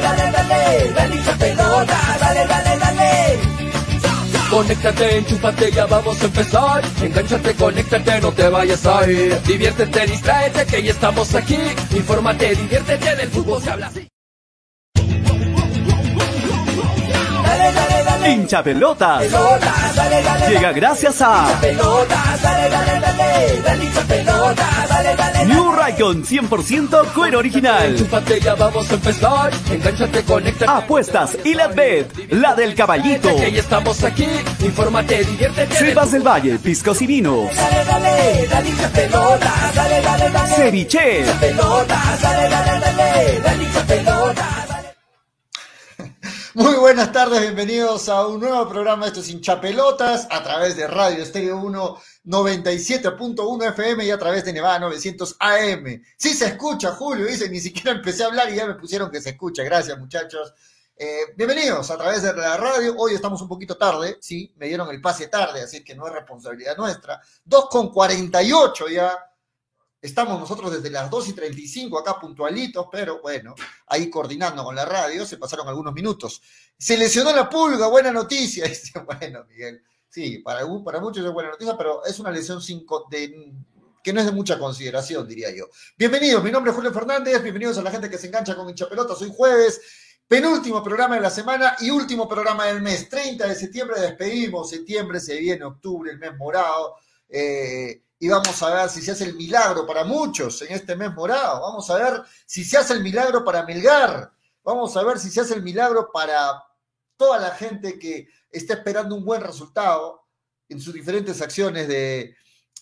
dale, dale, dale, dale dale, dale, dale. Conéctate, enchúfate, ya vamos a empezar. Engánchate, conéctate, no te vayas a ir. Diviértete, distráete, que ya estamos aquí. Infórmate, diviértete, del fútbol se habla así. Hincha. Pelota, Llega gracias a. New Raycon 100% cuero original. Vamos a empezar. Apuestas y la bet, la del caballito. Que ya estamos aquí. Infórmate, diviértete. Cepas del Valle, piscos y vinos. Dale, Muy buenas tardes, bienvenidos a un nuevo programa de estos hinchapelotas a través de Radio Estéreo 1 97.1 FM y a través de Nevada 900 AM. Sí se escucha, Julio, dice, ni siquiera empecé a hablar y ya me pusieron que se escucha. Gracias, muchachos. Eh, bienvenidos a través de la radio. Hoy estamos un poquito tarde, sí, me dieron el pase tarde, así que no es responsabilidad nuestra. 2 con 48 ya. Estamos nosotros desde las 2 y 35 acá puntualitos, pero bueno, ahí coordinando con la radio, se pasaron algunos minutos. Se lesionó la pulga, buena noticia. Bueno, Miguel, sí, para, para muchos es buena noticia, pero es una lesión sin que no es de mucha consideración, diría yo. Bienvenidos, mi nombre es Julio Fernández, bienvenidos a la gente que se engancha con Hinchapelota, soy jueves, penúltimo programa de la semana y último programa del mes. 30 de septiembre despedimos, septiembre se viene, octubre, el mes morado. eh, y vamos a ver si se hace el milagro para muchos en este mes morado. Vamos a ver si se hace el milagro para Melgar. Vamos a ver si se hace el milagro para toda la gente que está esperando un buen resultado en sus diferentes acciones de,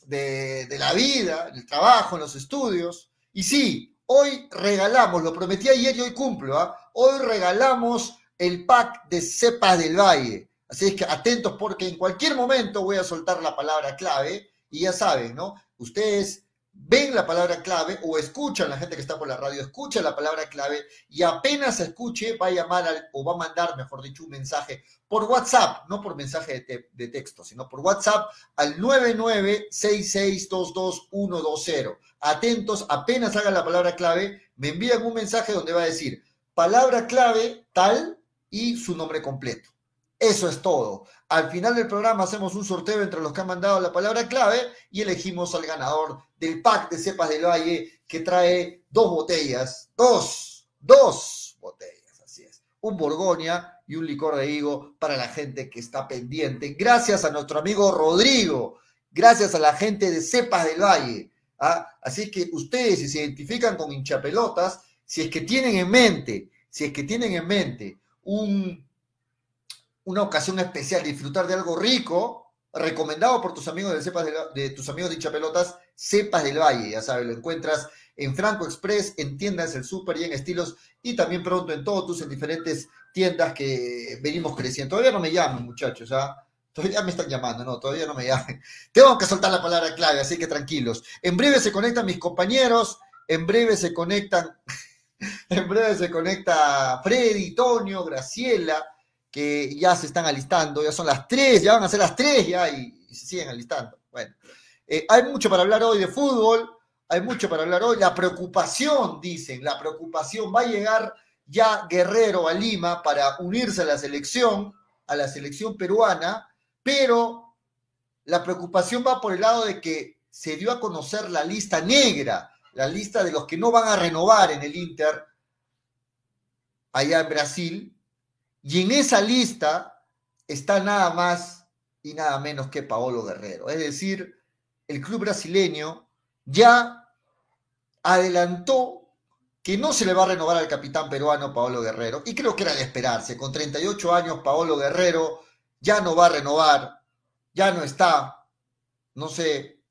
de, la vida, en el trabajo, en los estudios. Y sí, hoy regalamos, lo prometí ayer y hoy cumplo, ¿ah? hoy regalamos el pack de cepas del valle. Así es que atentos porque en cualquier momento voy a soltar la palabra clave y ya saben, ¿no? Ustedes ven la palabra clave o escuchan, la gente que está por la radio escucha la palabra clave y apenas escuche va a llamar o va a mandar, mejor dicho, un mensaje por WhatsApp, no por mensaje de, de texto, sino por WhatsApp al 996622120. Atentos, apenas hagan la palabra clave, me envían un mensaje donde va a decir palabra clave tal y su nombre completo. Eso es todo. Al final del programa hacemos un sorteo entre los que han mandado la palabra clave y elegimos al ganador del pack de cepas del valle que trae dos botellas, dos, dos botellas, así es. Un Borgoña y un licor de higo para la gente que está pendiente. Gracias a nuestro amigo Rodrigo, gracias a la gente de Cepas del Valle. ¿ah? Así que ustedes, si se identifican con hinchapelotas, si es que tienen en mente, si es que tienen en mente un, una ocasión especial, disfrutar de algo rico, recomendado por tus amigos de Cepas de, tus amigos de hinchapelotas, Cepas del Valle, ya sabes, lo encuentras en Franco Express, en tiendas El Super y en Estilos, y también pronto en todos tus en diferentes tiendas que venimos creciendo. Todavía no me llaman, muchachos, ¿ah? Todavía me están llamando, no, todavía no me llaman. Tengo que soltar la palabra clave, así que tranquilos. En breve se conectan mis compañeros, en breve se conectan, en breve se conecta Freddy, Tonio, Graciela, que ya se están alistando, ya son las tres, ya van a ser las tres ya y, y se siguen alistando. Bueno, eh, hay mucho para hablar hoy de fútbol, hay mucho para hablar hoy. La preocupación, dicen, la preocupación va a llegar ya Guerrero a Lima para unirse a la selección, a la selección peruana, pero la preocupación va por el lado de que se dio a conocer la lista negra, la lista de los que no van a renovar en el Inter allá en Brasil, y en esa lista está nada más y nada menos que Paolo Guerrero. Es decir, el club brasileño ya adelantó que no se le va a renovar al capitán peruano Paolo Guerrero, y creo que era de esperarse. Con 38 años, Paolo Guerrero ya no va a renovar, ya no está, no sé,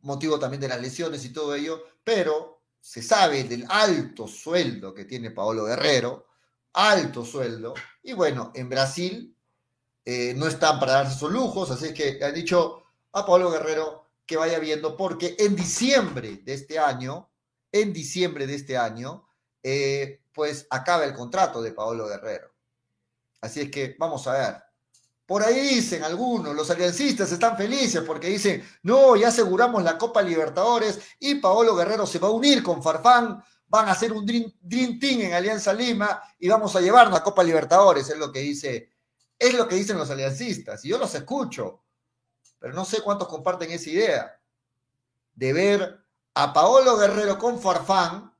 motivo también de las lesiones y todo ello, pero se sabe del alto sueldo que tiene Paolo Guerrero, alto sueldo, y bueno, en Brasil eh, no están para darse esos lujos, así que han dicho a Paolo Guerrero que vaya viendo, porque en diciembre de este año, en diciembre de este año, eh, pues acaba el contrato de Paolo Guerrero. Así es que vamos a ver. Por ahí dicen algunos, los aliancistas están felices porque dicen, no, ya aseguramos la Copa Libertadores y Paolo Guerrero se va a unir con Farfán van a hacer un Dream, Team en Alianza Lima y vamos a llevarnos a Copa Libertadores, es lo que dice, es lo que dicen los aliancistas, y yo los escucho, pero no sé cuántos comparten esa idea de ver a Paolo Guerrero con Farfán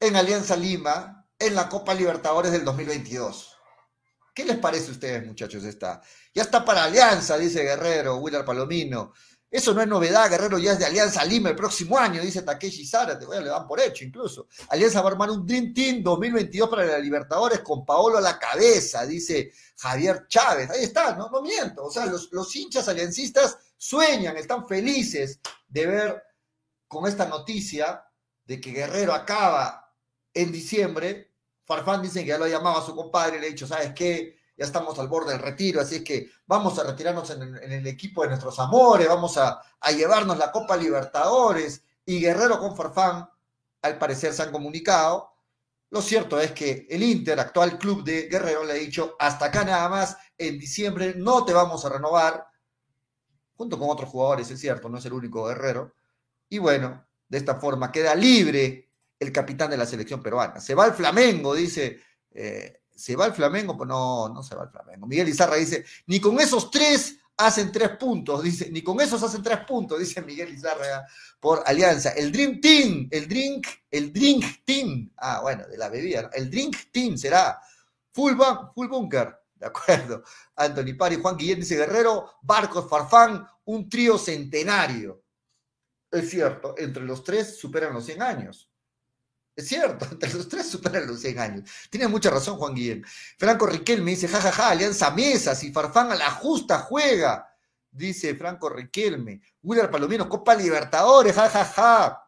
en Alianza Lima en la Copa Libertadores del 2022. ¿Qué les parece a ustedes, muchachos? Está, ya está para Alianza, dice Guerrero, Willard Palomino. Eso no es novedad, Guerrero ya es de Alianza Lima el próximo año, dice Takeshi Sara, te voy a le dan por hecho incluso. Alianza va a armar un Dream Team 2022 para la Libertadores con Paolo a la cabeza, dice Javier Chávez. Ahí está, no, miento. O sea, los, los hinchas aliancistas sueñan, están felices de ver con esta noticia de que Guerrero acaba en diciembre. Farfán dicen que ya lo ha llamado a su compadre y le ha dicho, ¿sabes qué? Ya estamos al borde del retiro, así que vamos a retirarnos en el, equipo de nuestros amores, vamos a, llevarnos la Copa Libertadores y Guerrero con Farfán, al parecer se han comunicado. Lo cierto es que el Inter, actual club de Guerrero, le ha dicho, hasta acá nada más, en diciembre no te vamos a renovar, junto con otros jugadores, es cierto, no es el único Guerrero. Y bueno, de esta forma queda libre el capitán de la selección peruana. Se va al Flamengo, dice eh, ¿Se va el Flamengo? Pues no, no se va el Flamengo. Miguel Izarra dice, ni con esos tres hacen tres puntos, dice, ni con esos hacen tres puntos, dice Miguel Izarra por Alianza. El Dream Team, el Drink, el Drink Team, ah, bueno, de la bebida, el Drink Team será full, full bunker, de acuerdo. Anthony Pari, Juan Guillén dice Guerrero, Barcos, Farfán, un trío centenario. Es cierto, entre los tres superan los 100 años. Es cierto, entre los tres superan los 100 años. Tiene mucha razón Juan Guillén. Franco Riquel me dice, jajaja, ja, ja, Alianza Mesas y Farfán a la justa juega. Dice Franco Riquelme. Willard Palomino, Copa Libertadores, jajaja. Ja,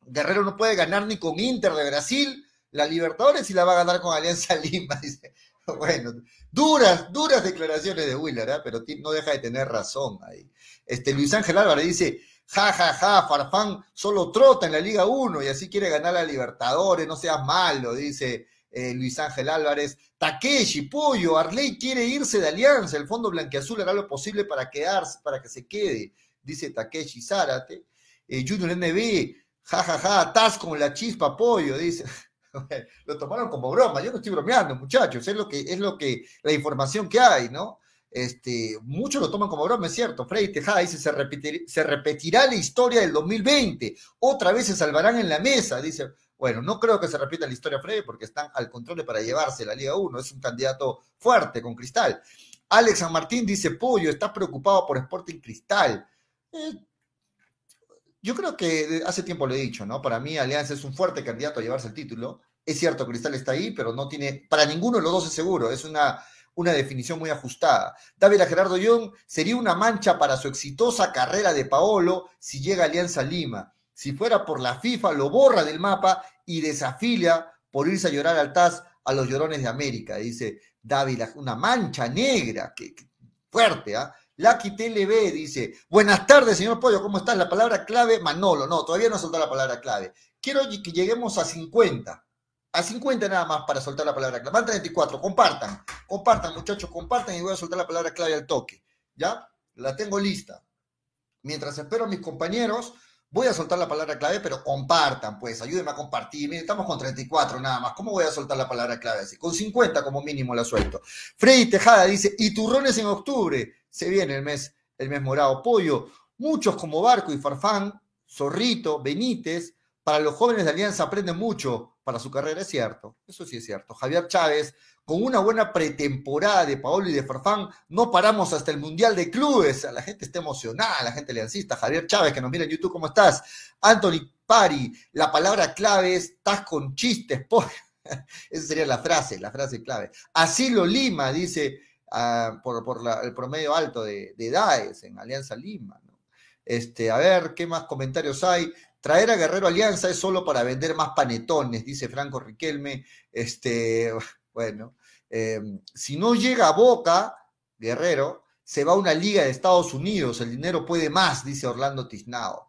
Guerrero no puede ganar ni con Inter de Brasil. La Libertadores y la va a ganar con Alianza Lima. Dice. Bueno, duras, duras declaraciones de Willard, ¿eh? pero no deja de tener razón ahí. Este, Luis Ángel Álvarez dice, ja, ja, ja, Farfán solo trota en la Liga 1 y así quiere ganar a Libertadores, no seas malo, dice eh, Luis Ángel Álvarez. Takeshi, Pollo, Arley quiere irse de Alianza, el Fondo Blanqueazul hará lo posible para quedarse, para que se quede, dice Takeshi Zárate. Eh, Junior NB, ja, ja, ja, estás con la chispa, Pollo, dice. lo tomaron como broma, yo no estoy bromeando, muchachos, es lo que, es lo que, la información que hay, ¿no? Este, muchos lo toman como broma, es cierto. Freddy Tejada dice, se, repetirá la historia del 2020, otra vez se salvarán en la mesa, dice. Bueno, no creo que se repita la historia Freddy porque están al control para llevarse la Liga 1, es un candidato fuerte con Cristal. Alex San Martín dice, Pollo, está preocupado por Sporting Cristal. Eh, yo creo que hace tiempo lo he dicho, ¿no? Para mí Alianza es un fuerte candidato a llevarse el título. Es cierto, Cristal está ahí, pero no tiene, para ninguno de los dos es seguro. Es una una definición muy ajustada. David Gerardo Young sería una mancha para su exitosa carrera de Paolo si llega a Alianza Lima. Si fuera por la FIFA, lo borra del mapa y desafilia por irse a llorar al TAS a los llorones de América, dice David, una mancha negra, que, fuerte, ¿ah? Lucky TLB dice, buenas tardes, señor Pollo, ¿cómo estás? La palabra clave, Manolo, no, todavía no soltado la palabra clave. Quiero que lleguemos a 50 a 50 nada más para soltar la palabra clave. Van 34, compartan, compartan muchachos, compartan y voy a soltar la palabra clave al toque. ¿Ya? La tengo lista. Mientras espero a mis compañeros, voy a soltar la palabra clave, pero compartan, pues, ayúdenme a compartir. Estamos con 34 nada más. ¿Cómo voy a soltar la palabra clave así? Con 50 como mínimo la suelto. Freddy Tejada dice, y turrones en octubre. Se viene el mes, el mes morado. Pollo, muchos como Barco y Farfán, Zorrito, Benítez, para los jóvenes de Alianza aprenden mucho para su carrera, es cierto, eso sí es cierto. Javier Chávez, con una buena pretemporada de Paolo y de Farfán, no paramos hasta el Mundial de Clubes. La gente está emocionada, la gente aliancista. Javier Chávez, que nos mira en YouTube, ¿cómo estás? Anthony Pari, la palabra clave es estás con chistes, por... Esa sería la frase, la frase clave. Asilo Lima, dice, ah, por, el promedio alto de, de edades en Alianza Lima. Este, a ver, ¿qué más comentarios hay? Traer a Guerrero Alianza es solo para vender más panetones, dice Franco Riquelme. Este, bueno, em, si no llega a Boca, Guerrero, se va a una liga de Estados Unidos, el dinero puede más, dice Orlando Tiznao.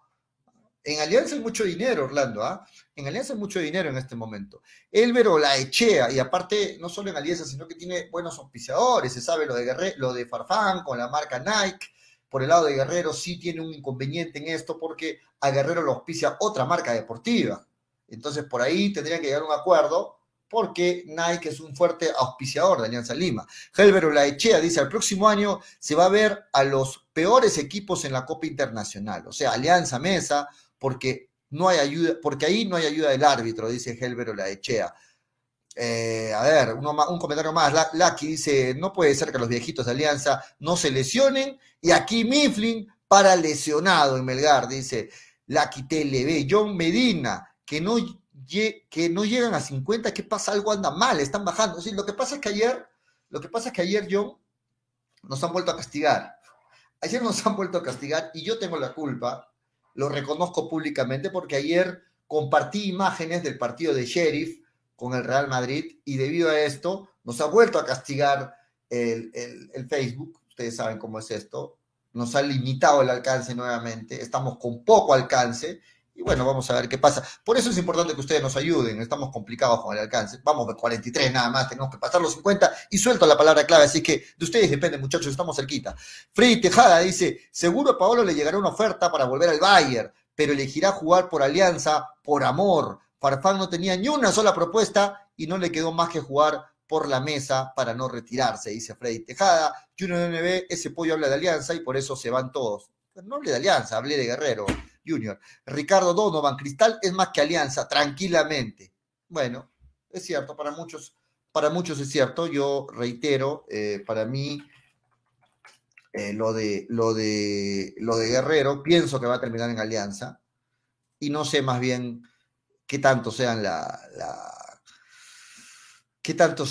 En Alianza hay mucho dinero, Orlando, ¿ah? En Alianza hay mucho dinero en este momento. Elvero la echea, y aparte, no solo en Alianza, sino que tiene buenos auspiciadores, se sabe lo de, Guerrero, lo de Farfán con la marca Nike, por el lado de Guerrero sí tiene un inconveniente en esto porque a Guerrero lo auspicia otra marca deportiva. Entonces por ahí tendrían que llegar a un acuerdo porque Nike es un fuerte auspiciador de Alianza Lima. Helber Laechea dice, al próximo año se va a ver a los peores equipos en la Copa Internacional, o sea, Alianza Mesa, porque no hay ayuda, porque ahí no hay ayuda del árbitro, dice Helber Laechea. Eh, a ver, un comentario más. Lucky dice, no puede ser que los viejitos de Alianza no se lesionen. Y aquí Mifflin para lesionado en Melgar, dice Lucky TLB. John Medina, que no que no llegan a 50, ¿qué pasa? Algo anda mal, están bajando. lo que pasa es que ayer, lo que pasa es que ayer, yo nos han vuelto a castigar. Ayer nos han vuelto a castigar y yo tengo la culpa, lo reconozco públicamente, porque ayer compartí imágenes del partido de Sheriff con el Real Madrid y debido a esto nos ha vuelto a castigar el, Facebook. Ustedes saben cómo es esto. Nos ha limitado el alcance nuevamente. Estamos con poco alcance y bueno, vamos a ver qué pasa. Por eso es importante que ustedes nos ayuden. Estamos complicados con el alcance. Vamos de 43 nada más, tenemos que pasar los 50 y suelto la palabra clave. Así que de ustedes depende, muchachos, estamos cerquita. Freddy Tejada dice: Seguro a Paolo le llegará una oferta para volver al Bayern, pero elegirá jugar por alianza, por amor. Farfán no tenía ni una sola propuesta y no le quedó más que jugar por la mesa para no retirarse, dice Freddy Tejada. Junior NB, ese pollo habla de alianza y por eso se van todos. No hablé de alianza, hablé de Guerrero. Junior. Ricardo Donovan, Cristal es más que Alianza, tranquilamente. Bueno, es cierto, para muchos, para muchos es cierto. Yo reitero, eh, para mí, eh, lo, de, lo, de, lo de Guerrero, pienso que va a terminar en Alianza. Y no sé más bien qué tanto sean la, qué tanto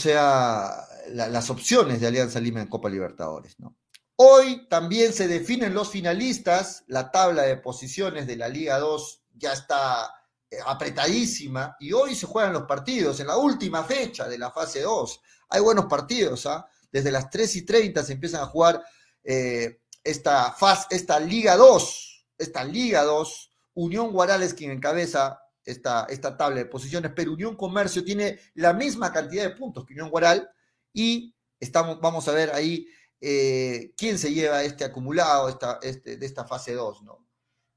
las opciones de Alianza Lima en Copa Libertadores, ¿no? Hoy también se definen los finalistas, la tabla de posiciones de la Liga 2 ya está eh, apretadísima y hoy se juegan los partidos en la última fecha de la fase 2. Hay buenos partidos, ¿ah? Desde las 3 y 30 se empiezan a jugar eh, esta, fase, esta Liga 2, esta Liga 2. Unión Guarales quien encabeza esta, esta tabla de posiciones, pero Unión Comercio tiene la misma cantidad de puntos que Unión Guaral y estamos, vamos a ver ahí eh, quién se lleva este acumulado esta, este, de esta fase 2, ¿no?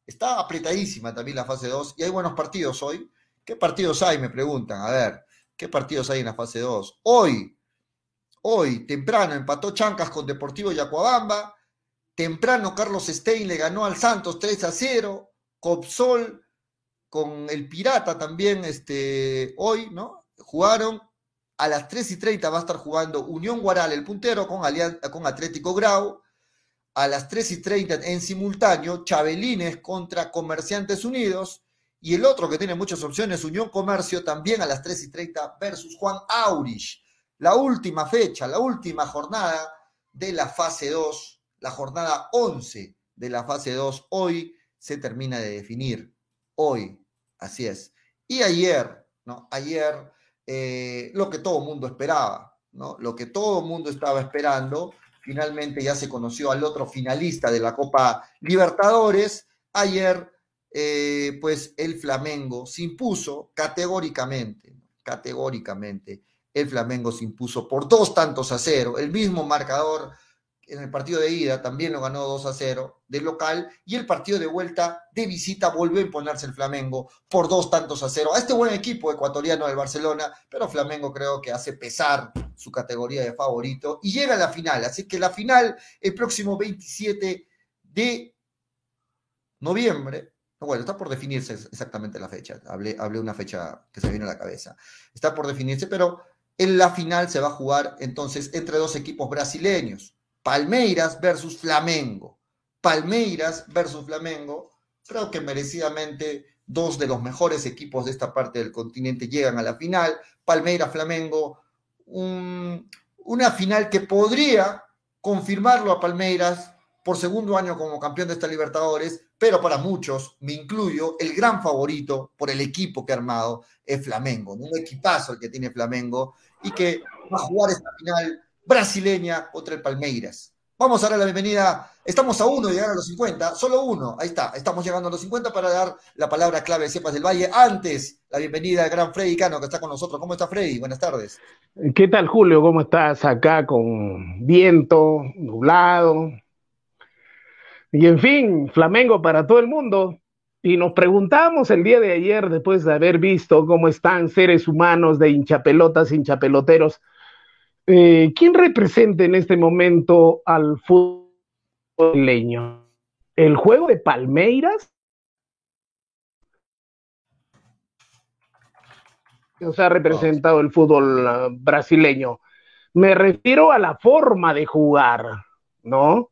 Está apretadísima también la fase 2 y hay buenos partidos hoy. ¿Qué partidos hay? Me preguntan. A ver, ¿qué partidos hay en la fase 2? Hoy, hoy, temprano, empató Chancas con Deportivo Yacuabamba. Temprano, Carlos Stein le ganó al Santos 3 a 0. Copsol con el Pirata también este, hoy, ¿no? Jugaron a las 3 y 30 va a estar jugando Unión Guaral, el puntero, con, con Atlético Grau. A las 3 y 30 en simultáneo, Chabelines contra Comerciantes Unidos. Y el otro que tiene muchas opciones, Unión Comercio, también a las 3 y 30 versus Juan Aurich. La última fecha, la última jornada de la fase 2, la jornada 11 de la fase 2, hoy se termina de definir. Hoy, así es. Y ayer, ¿no? Ayer eh, lo que todo mundo esperaba, ¿no? Lo que todo mundo estaba esperando. Finalmente ya se conoció al otro finalista de la Copa Libertadores. Ayer, eh, pues el Flamengo se impuso categóricamente, categóricamente. El Flamengo se impuso por dos tantos a cero, el mismo marcador en el partido de ida también lo ganó 2 a 0 de local y el partido de vuelta de visita volvió a imponerse el Flamengo por dos tantos a cero a este buen equipo ecuatoriano del Barcelona, pero Flamengo creo que hace pesar su categoría de favorito y llega a la final, así que la final el próximo 27 de noviembre, bueno, está por definirse exactamente la fecha, hablé, hablé una fecha que se viene a la cabeza, está por definirse, pero en la final se va a jugar entonces entre dos equipos brasileños. Palmeiras versus Flamengo. Palmeiras versus Flamengo. Creo que merecidamente dos de los mejores equipos de esta parte del continente llegan a la final. Palmeiras-Flamengo. una final que podría confirmarlo a Palmeiras por segundo año como campeón de esta Libertadores, pero para muchos, me incluyo, el gran favorito por el equipo que ha armado es Flamengo, un equipazo el que tiene Flamengo y que va a jugar esta final brasileña contra el Palmeiras. Vamos a dar la bienvenida. Estamos a uno de llegar a los 50, solo uno. Ahí está, estamos llegando a los 50 para dar la palabra clave de Cepas del Valle. Antes, la bienvenida al gran Freddy Cano que está con nosotros. ¿Cómo está Freddy? Buenas tardes. ¿Qué tal, Julio? ¿Cómo estás acá con viento, nublado? Y en fin, Flamengo para todo el mundo. Y nos preguntamos el día de ayer, después de haber visto cómo están seres humanos de hinchapelotas, hinchapeloteros, eh, ¿quién representa en este momento al fútbol leño? ¿El juego de Palmeiras? Nos ha representado el fútbol uh, brasileño. Me refiero a la forma de jugar, ¿no?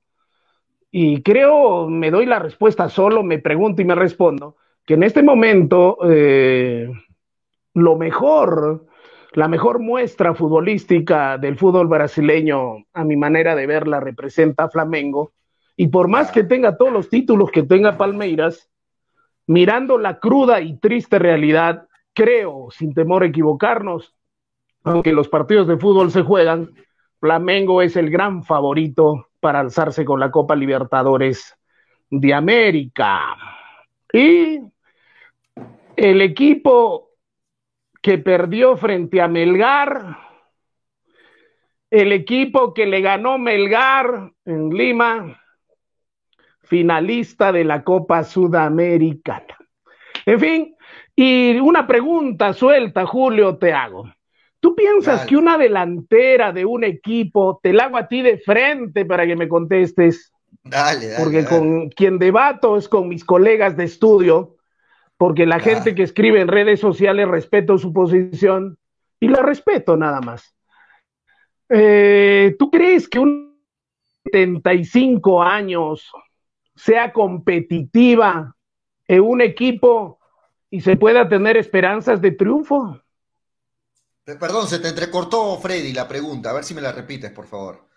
Y creo, me doy la respuesta solo, me pregunto y me respondo, que en este momento eh, lo mejor, la mejor muestra futbolística del fútbol brasileño, a mi manera de verla, representa Flamengo. Y por más que tenga todos los títulos que tenga Palmeiras, mirando la cruda y triste realidad, creo, sin temor a equivocarnos, aunque los partidos de fútbol se juegan, Flamengo es el gran favorito para alzarse con la Copa Libertadores de América. Y el equipo que perdió frente a Melgar, el equipo que le ganó Melgar en Lima, finalista de la Copa Sudamericana. En fin, y una pregunta suelta, Julio, te hago. ¿Tú piensas que una delantera de un equipo, te la hago a ti de frente para que me contestes? Dale, dale. Porque con quien debato es con mis colegas de estudio, porque la gente que escribe en redes sociales respeto su posición y la respeto nada más. Eh, ¿Tú crees que un 75 años sea competitiva en un equipo y se pueda tener esperanzas de triunfo? Perdón, se te entrecortó, Freddy, la pregunta. A ver si me la repites, por favor.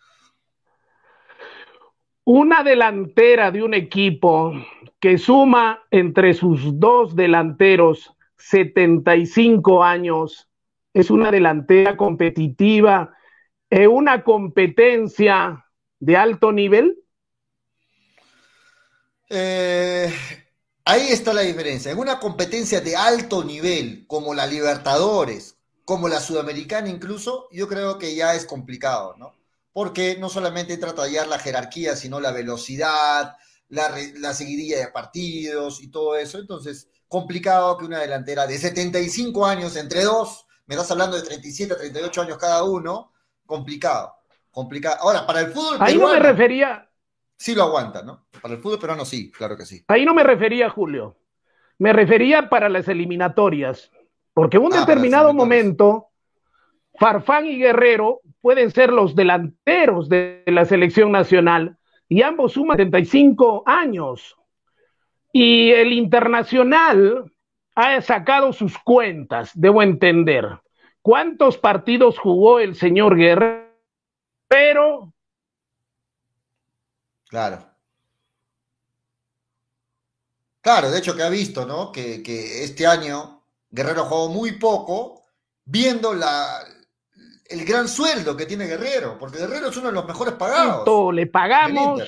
Una delantera de un equipo que suma entre sus dos delanteros 75 años es una delantera competitiva en una competencia de alto nivel? Eh, ahí está la diferencia. En una competencia de alto nivel, como la Libertadores, como la sudamericana incluso, yo creo que ya es complicado, ¿no? Porque no solamente trata de la jerarquía, sino la velocidad, la, la seguidilla de partidos y todo eso. Entonces, complicado que una delantera de 75 años entre dos, me estás hablando de 37, 38 años cada uno, complicado, complicado. Ahora, para el fútbol Ahí no me refería... Sí lo aguanta, ¿no? Para el fútbol peruano sí, claro que sí. Ahí no me refería, Julio. Me refería para las eliminatorias. Porque en un ah, determinado momento, Farfán y Guerrero pueden ser los delanteros de la selección nacional y ambos suman 75 años. Y el internacional ha sacado sus cuentas, debo entender. ¿Cuántos partidos jugó el señor Guerrero? Claro. Claro, de hecho que ha visto, ¿no? Que, que este año Guerrero jugó muy poco, viendo la, el gran sueldo que tiene Guerrero, porque Guerrero es uno de los mejores pagados. le pagamos.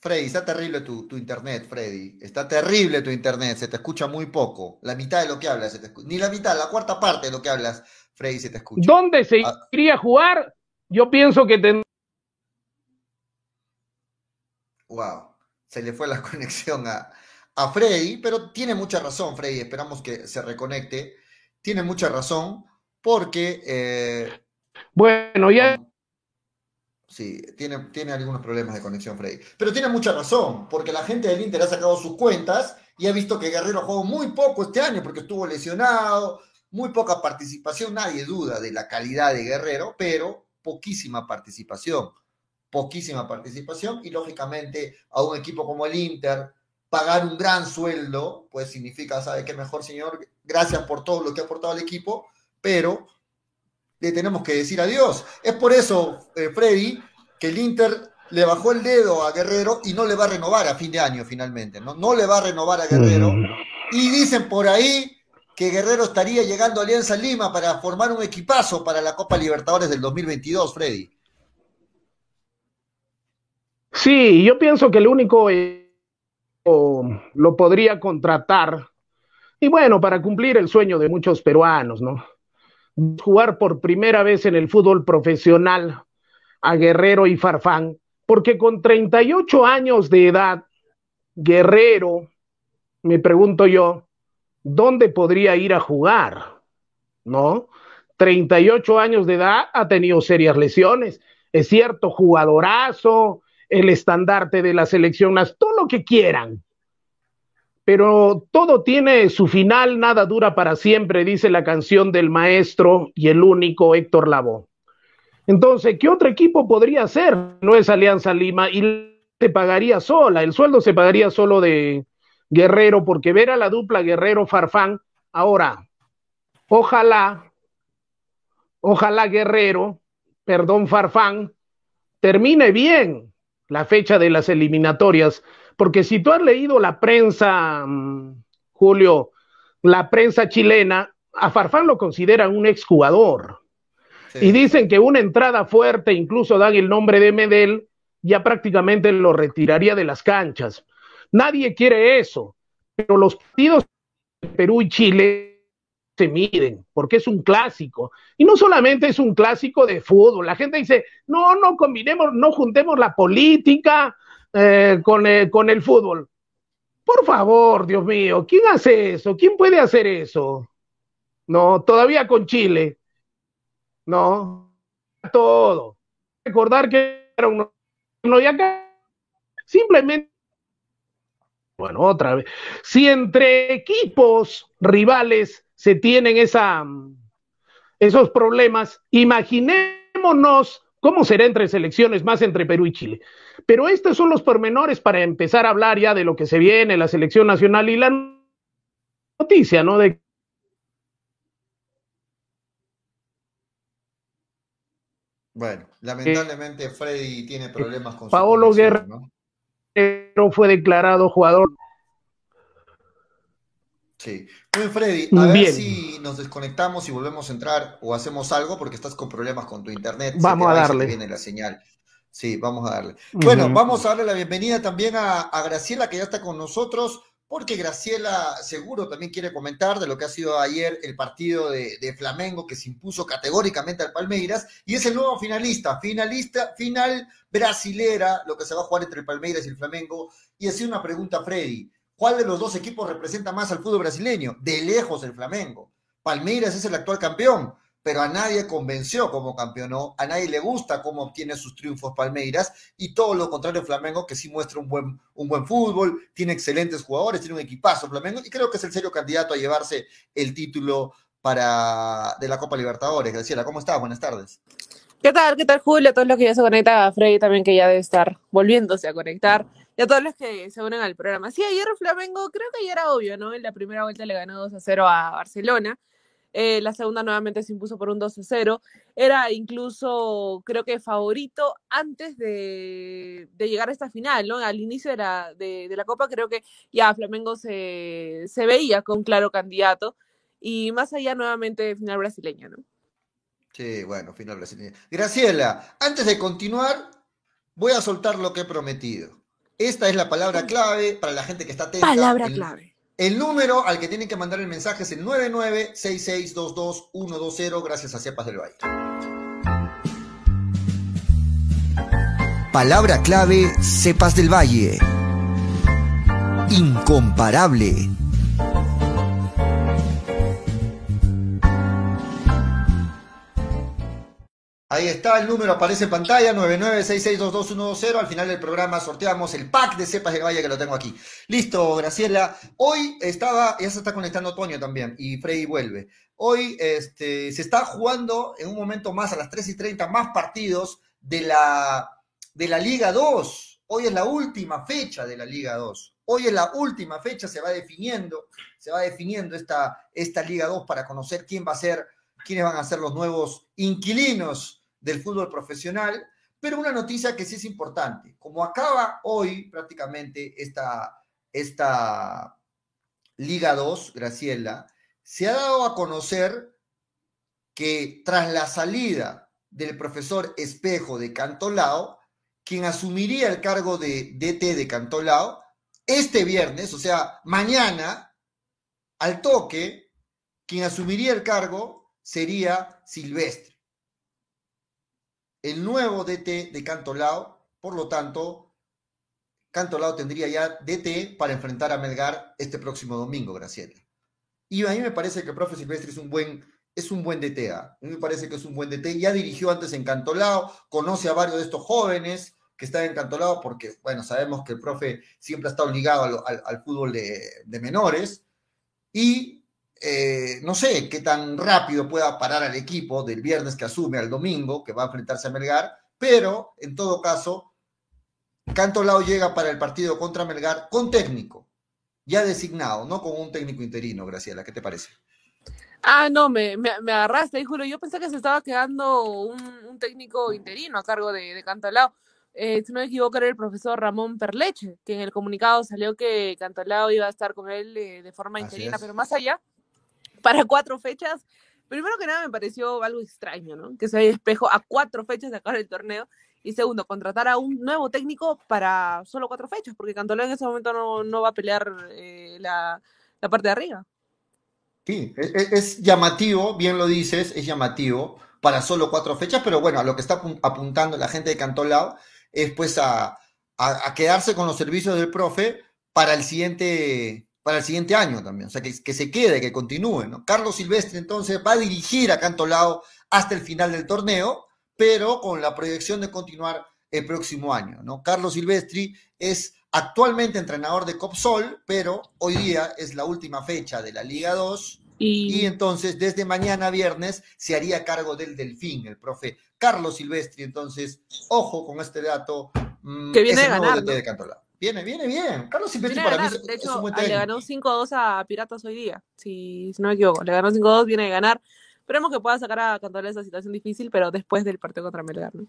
Freddy, está terrible tu, internet, Freddy. Está terrible tu internet, se te escucha muy poco. La mitad de lo que hablas, se te ni la mitad, la cuarta parte de lo que hablas, Freddy, se te escucha. ¿Dónde se ah. iría a jugar? Yo pienso que tendría. Wow, se le fue la conexión a, a Freddy, pero tiene mucha razón, Freddy, esperamos que se reconecte. Tiene mucha razón porque... Eh, bueno, ya... Sí, tiene, tiene algunos problemas de conexión, Freddy. Pero tiene mucha razón, porque la gente del Inter ha sacado sus cuentas y ha visto que Guerrero jugó muy poco este año porque estuvo lesionado, muy poca participación, nadie duda de la calidad de Guerrero, pero poquísima participación, poquísima participación y lógicamente a un equipo como el Inter, pagar un gran sueldo, pues significa, ¿sabe qué mejor, señor? Gracias por todo lo que ha aportado al equipo, pero le tenemos que decir adiós. Es por eso, eh, Freddy, que el Inter le bajó el dedo a Guerrero y no le va a renovar a fin de año finalmente, ¿no? No le va a renovar a Guerrero. Mm. Y dicen por ahí que Guerrero estaría llegando a Alianza Lima para formar un equipazo para la Copa Libertadores del 2022, Freddy. Sí, yo pienso que el único lo podría contratar. Y bueno, para cumplir el sueño de muchos peruanos, ¿no? Jugar por primera vez en el fútbol profesional a Guerrero y Farfán, porque con 38 años de edad, Guerrero, me pregunto yo, ¿dónde podría ir a jugar? ¿No? 38 años de edad, ha tenido serias lesiones. Es cierto, jugadorazo, el estandarte de la selección, todo lo que quieran. Pero todo tiene su final, nada dura para siempre, dice la canción del maestro y el único Héctor Lavoe. Entonces, ¿qué otro equipo podría ser? No es Alianza Lima y te pagaría sola, el sueldo se pagaría solo de Guerrero, porque ver a la dupla Guerrero-Farfán, ahora, ojalá, ojalá Guerrero, perdón Farfán, termine bien la fecha de las eliminatorias, porque si tú has leído la prensa, mm, Julio, la prensa chilena, a Farfán lo consideran un exjugador. Y dicen que una entrada fuerte, incluso dan el nombre de Medel, ya prácticamente lo retiraría de las canchas. Nadie quiere eso, pero los partidos de Perú y Chile se miden, porque es un clásico. Y no solamente es un clásico de fútbol, la gente dice, no, no combinemos, no juntemos la política eh, con, eh, con el fútbol. Por favor, Dios mío, ¿quién hace eso? ¿Quién puede hacer eso? No, todavía con Chile. No, todo. Recordar que era uno, y acá simplemente bueno, otra vez. Si entre equipos rivales se tienen esa, esos problemas, imaginémonos cómo será entre selecciones, más entre Perú y Chile. Pero estos son los pormenores para empezar a hablar ya de lo que se viene, la selección nacional y la noticia, ¿no? De Bueno, lamentablemente Freddy tiene problemas con Paolo Guerrero ¿no? fue declarado jugador. Sí. Muy Freddy, a ver si nos desconectamos y volvemos a entrar o hacemos algo porque estás con problemas con tu internet. Vamos a darle. Viene la señal. Sí, vamos a darle. Bueno, vamos a darle la bienvenida también a, a Graciela que ya está con nosotros porque Graciela seguro también quiere comentar de lo que ha sido ayer el partido de, Flamengo que se impuso categóricamente al Palmeiras y es el nuevo finalista, finalista, final brasilera, lo que se va a jugar entre el Palmeiras y el Flamengo. Y así una pregunta, Freddy, ¿cuál de los dos equipos representa más al fútbol brasileño? De lejos el Flamengo. Palmeiras es el actual campeón, pero a nadie convenció como campeonó, a nadie le gusta cómo obtiene sus triunfos Palmeiras y todo lo contrario Flamengo que sí muestra un buen, fútbol, tiene excelentes jugadores, tiene un equipazo Flamengo y creo que es el serio candidato a llevarse el título para, de la Copa Libertadores. Graciela, ¿cómo estás? Buenas tardes. ¿Qué tal? ¿Qué tal, Julio? A todos los que ya se conectan, a Freddy también que ya debe estar volviéndose a conectar, y a todos los que se unen al programa. Sí, ayer Flamengo, creo que ya era obvio, ¿no? En la primera vuelta le ganó 2 a 0 a Barcelona. Eh, la segunda nuevamente se impuso por un 2 0. Era incluso, creo que favorito antes de, llegar a esta final, ¿no? Al inicio de la, de, la Copa, creo que ya Flamengo se, se veía con claro candidato. Y más allá, nuevamente, final brasileña, ¿no? Sí, bueno, final brasileña. Graciela, antes de continuar, voy a soltar lo que he prometido. Esta es la palabra clave para la gente que está atenta. Palabra clave. El número al que tienen que mandar el mensaje es el 996622120 gracias a Cepas del Valle. Palabra clave Cepas del Valle. Incomparable. Ahí está, el número aparece en pantalla, 9966222120. Al final del programa sorteamos el pack de cepas del Valle que lo tengo aquí. Listo, Graciela. Hoy estaba, ya se está conectando Toño también y Freddy vuelve. Hoy este, se está jugando en un momento más, a las 3 y 30, más partidos de la, de la Liga 2. Hoy es la última fecha de la Liga 2. Hoy es la última fecha, se va definiendo, se va definiendo esta, esta Liga 2 para conocer quién va a ser, quiénes van a ser los nuevos inquilinos del fútbol profesional, pero una noticia que sí es importante. Como acaba hoy prácticamente esta, esta Liga 2, Graciela, se ha dado a conocer que tras la salida del profesor Espejo de Cantolao, quien asumiría el cargo de DT de Cantolao, este viernes, o sea, mañana, al toque, quien asumiría el cargo sería Silvestre. El nuevo DT de Cantolao, por lo tanto, Cantolao tendría ya DT para enfrentar a Melgar este próximo domingo, Graciela. Y a mí me parece que el profe Silvestre es un buen, es un buen DT. ¿ah? A mí me parece que es un buen DT. Ya dirigió antes en Cantolao, conoce a varios de estos jóvenes que están en Cantolao, porque, bueno, sabemos que el profe siempre ha estado ligado al, fútbol de, de, menores. Y eh, no sé qué tan rápido pueda parar al equipo del viernes que asume al domingo, que va a enfrentarse a Melgar, pero en todo caso, Cantolao llega para el partido contra Melgar con técnico, ya designado, no con un técnico interino, Graciela, ¿qué te parece? Ah, no, me, me, me agarraste, Julio. Yo pensé que se estaba quedando un, un técnico interino a cargo de, de Cantolao. Eh, si no me equivoco, era el profesor Ramón Perleche, que en el comunicado salió que Cantolao iba a estar con él eh, de forma Así interina, es. pero más allá, para cuatro fechas, primero que nada me pareció algo extraño, ¿no? Que se haya espejo a cuatro fechas de acabar el torneo. Y segundo, contratar a un nuevo técnico para solo cuatro fechas, porque Cantolao en ese momento no, no va a pelear eh, la, la parte de arriba. Sí, es, es, llamativo, bien lo dices, es llamativo para solo cuatro fechas, pero bueno, a lo que está apuntando la gente de Cantolao es pues a, a, a, quedarse con los servicios del profe para el siguiente, para el siguiente año también, o sea, que, que se quede, que continúe, ¿no? Carlos Silvestre entonces va a dirigir a Cantolao hasta el final del torneo, pero con la proyección de continuar el próximo año, ¿no? Carlos Silvestri es actualmente entrenador de Copsol, pero hoy día es la última fecha de la Liga 2 y... y, entonces desde mañana viernes se haría cargo del Delfín, el profe Carlos Silvestri. Entonces, ojo con este dato. Mmm, que viene de ganar. ¿no? De viene, viene bien. Carlos Silvestri para mí es, de hecho, es un buen técnico. le ganó 5-2 a Piratas hoy día, si, si, no me equivoco. Le ganó 5-2, viene de ganar. Esperemos que pueda sacar a Cantolao esa situación difícil, pero después del partido contra Melgar, ¿no?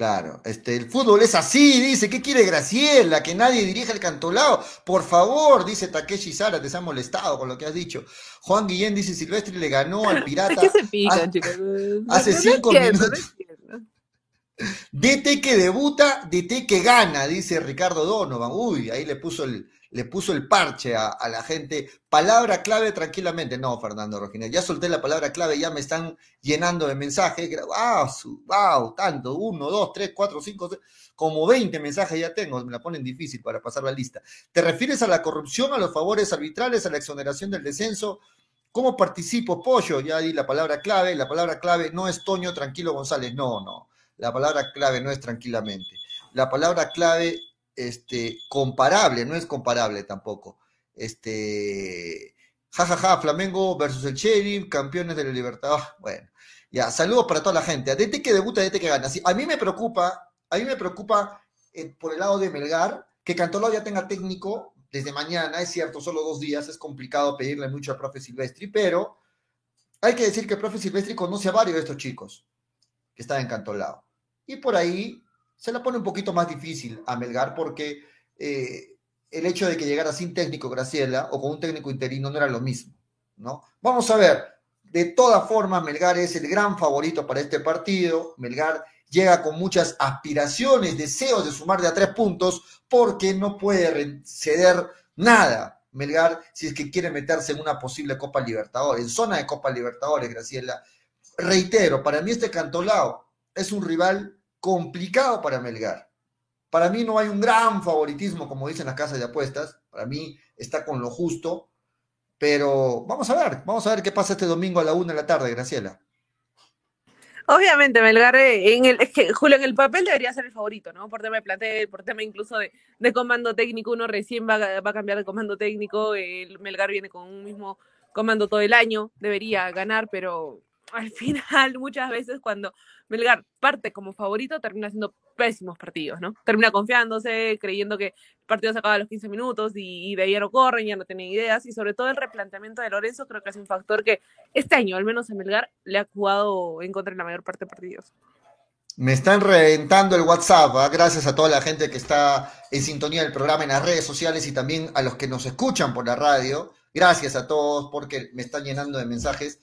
Claro, este, el fútbol es así, dice, ¿qué quiere Graciela? Que nadie dirija el cantolao. Por favor, dice Takeshi Sara, te se ha molestado con lo que has dicho. Juan Guillén dice, Silvestre le ganó al Pirata. ¿Qué se pican, ha, chicos? Hace no, cinco no entiendo, minutos. DT que debuta, DT que gana, dice Ricardo Donovan. Uy, ahí le puso el, le puso el parche a, la gente. Palabra clave tranquilamente. No, Fernando Rojinés, ya solté la palabra clave, ya me están llenando de mensajes. ¡Wow! ¡Wow! Tanto. Uno, dos, tres, cuatro, cinco, como 20 mensajes ya tengo. Me la ponen difícil para pasar la lista. ¿Te refieres a la corrupción, a los favores arbitrales, a la exoneración del descenso? ¿Cómo participo, Pollo? Ya di la palabra clave. La palabra clave no es Toño Tranquilo González. No, no. La palabra clave no es tranquilamente. La palabra clave este, comparable, no es comparable tampoco. Este, jajaja, ja, ja, Flamengo versus el Sheriff, campeones de la libertad. Oh, bueno, ya, saludos para toda la gente. DT que debuta, DT que gana. Sí, a mí me preocupa, a mí me preocupa eh, por el lado de Melgar, que Cantolao ya tenga técnico desde mañana, es cierto, solo dos días, es complicado pedirle mucho al profe Silvestri, pero hay que decir que el profe Silvestri conoce a varios de estos chicos que están en Cantolao. Y por ahí se la pone un poquito más difícil a Melgar porque eh, el hecho de que llegara sin técnico Graciela o con un técnico interino no era lo mismo, ¿no? Vamos a ver, de todas formas Melgar es el gran favorito para este partido, Melgar llega con muchas aspiraciones, deseos de sumar de a tres puntos porque no puede ceder nada. Melgar, si es que quiere meterse en una posible Copa Libertadores, en zona de Copa Libertadores, Graciela. Reitero, para mí este Cantolao es un rival complicado para Melgar. Para mí no hay un gran favoritismo, como dicen las casas de apuestas. Para mí está con lo justo. Pero vamos a ver, vamos a ver qué pasa este domingo a la una de la tarde, Graciela. Obviamente, Melgar, eh, en el, es que Julio, en el papel debería ser el favorito, ¿no? Por tema de plantel, por tema incluso de, comando técnico, uno recién va, a cambiar de comando técnico, el Melgar viene con un mismo comando todo el año, debería ganar, pero al final, muchas veces cuando Melgar parte como favorito, termina haciendo pésimos partidos, ¿no? Termina confiándose, creyendo que el partido se acaba a los 15 minutos y, y, de ahí ya no corren, ya no tienen ideas, y sobre todo el replanteamiento de Lorenzo creo que es un factor que este año, al menos en Melgar, le ha jugado en contra en la mayor parte de partidos. Me están reventando el WhatsApp, ¿eh? gracias a toda la gente que está en sintonía del programa en las redes sociales y también a los que nos escuchan por la radio. Gracias a todos porque me están llenando de mensajes.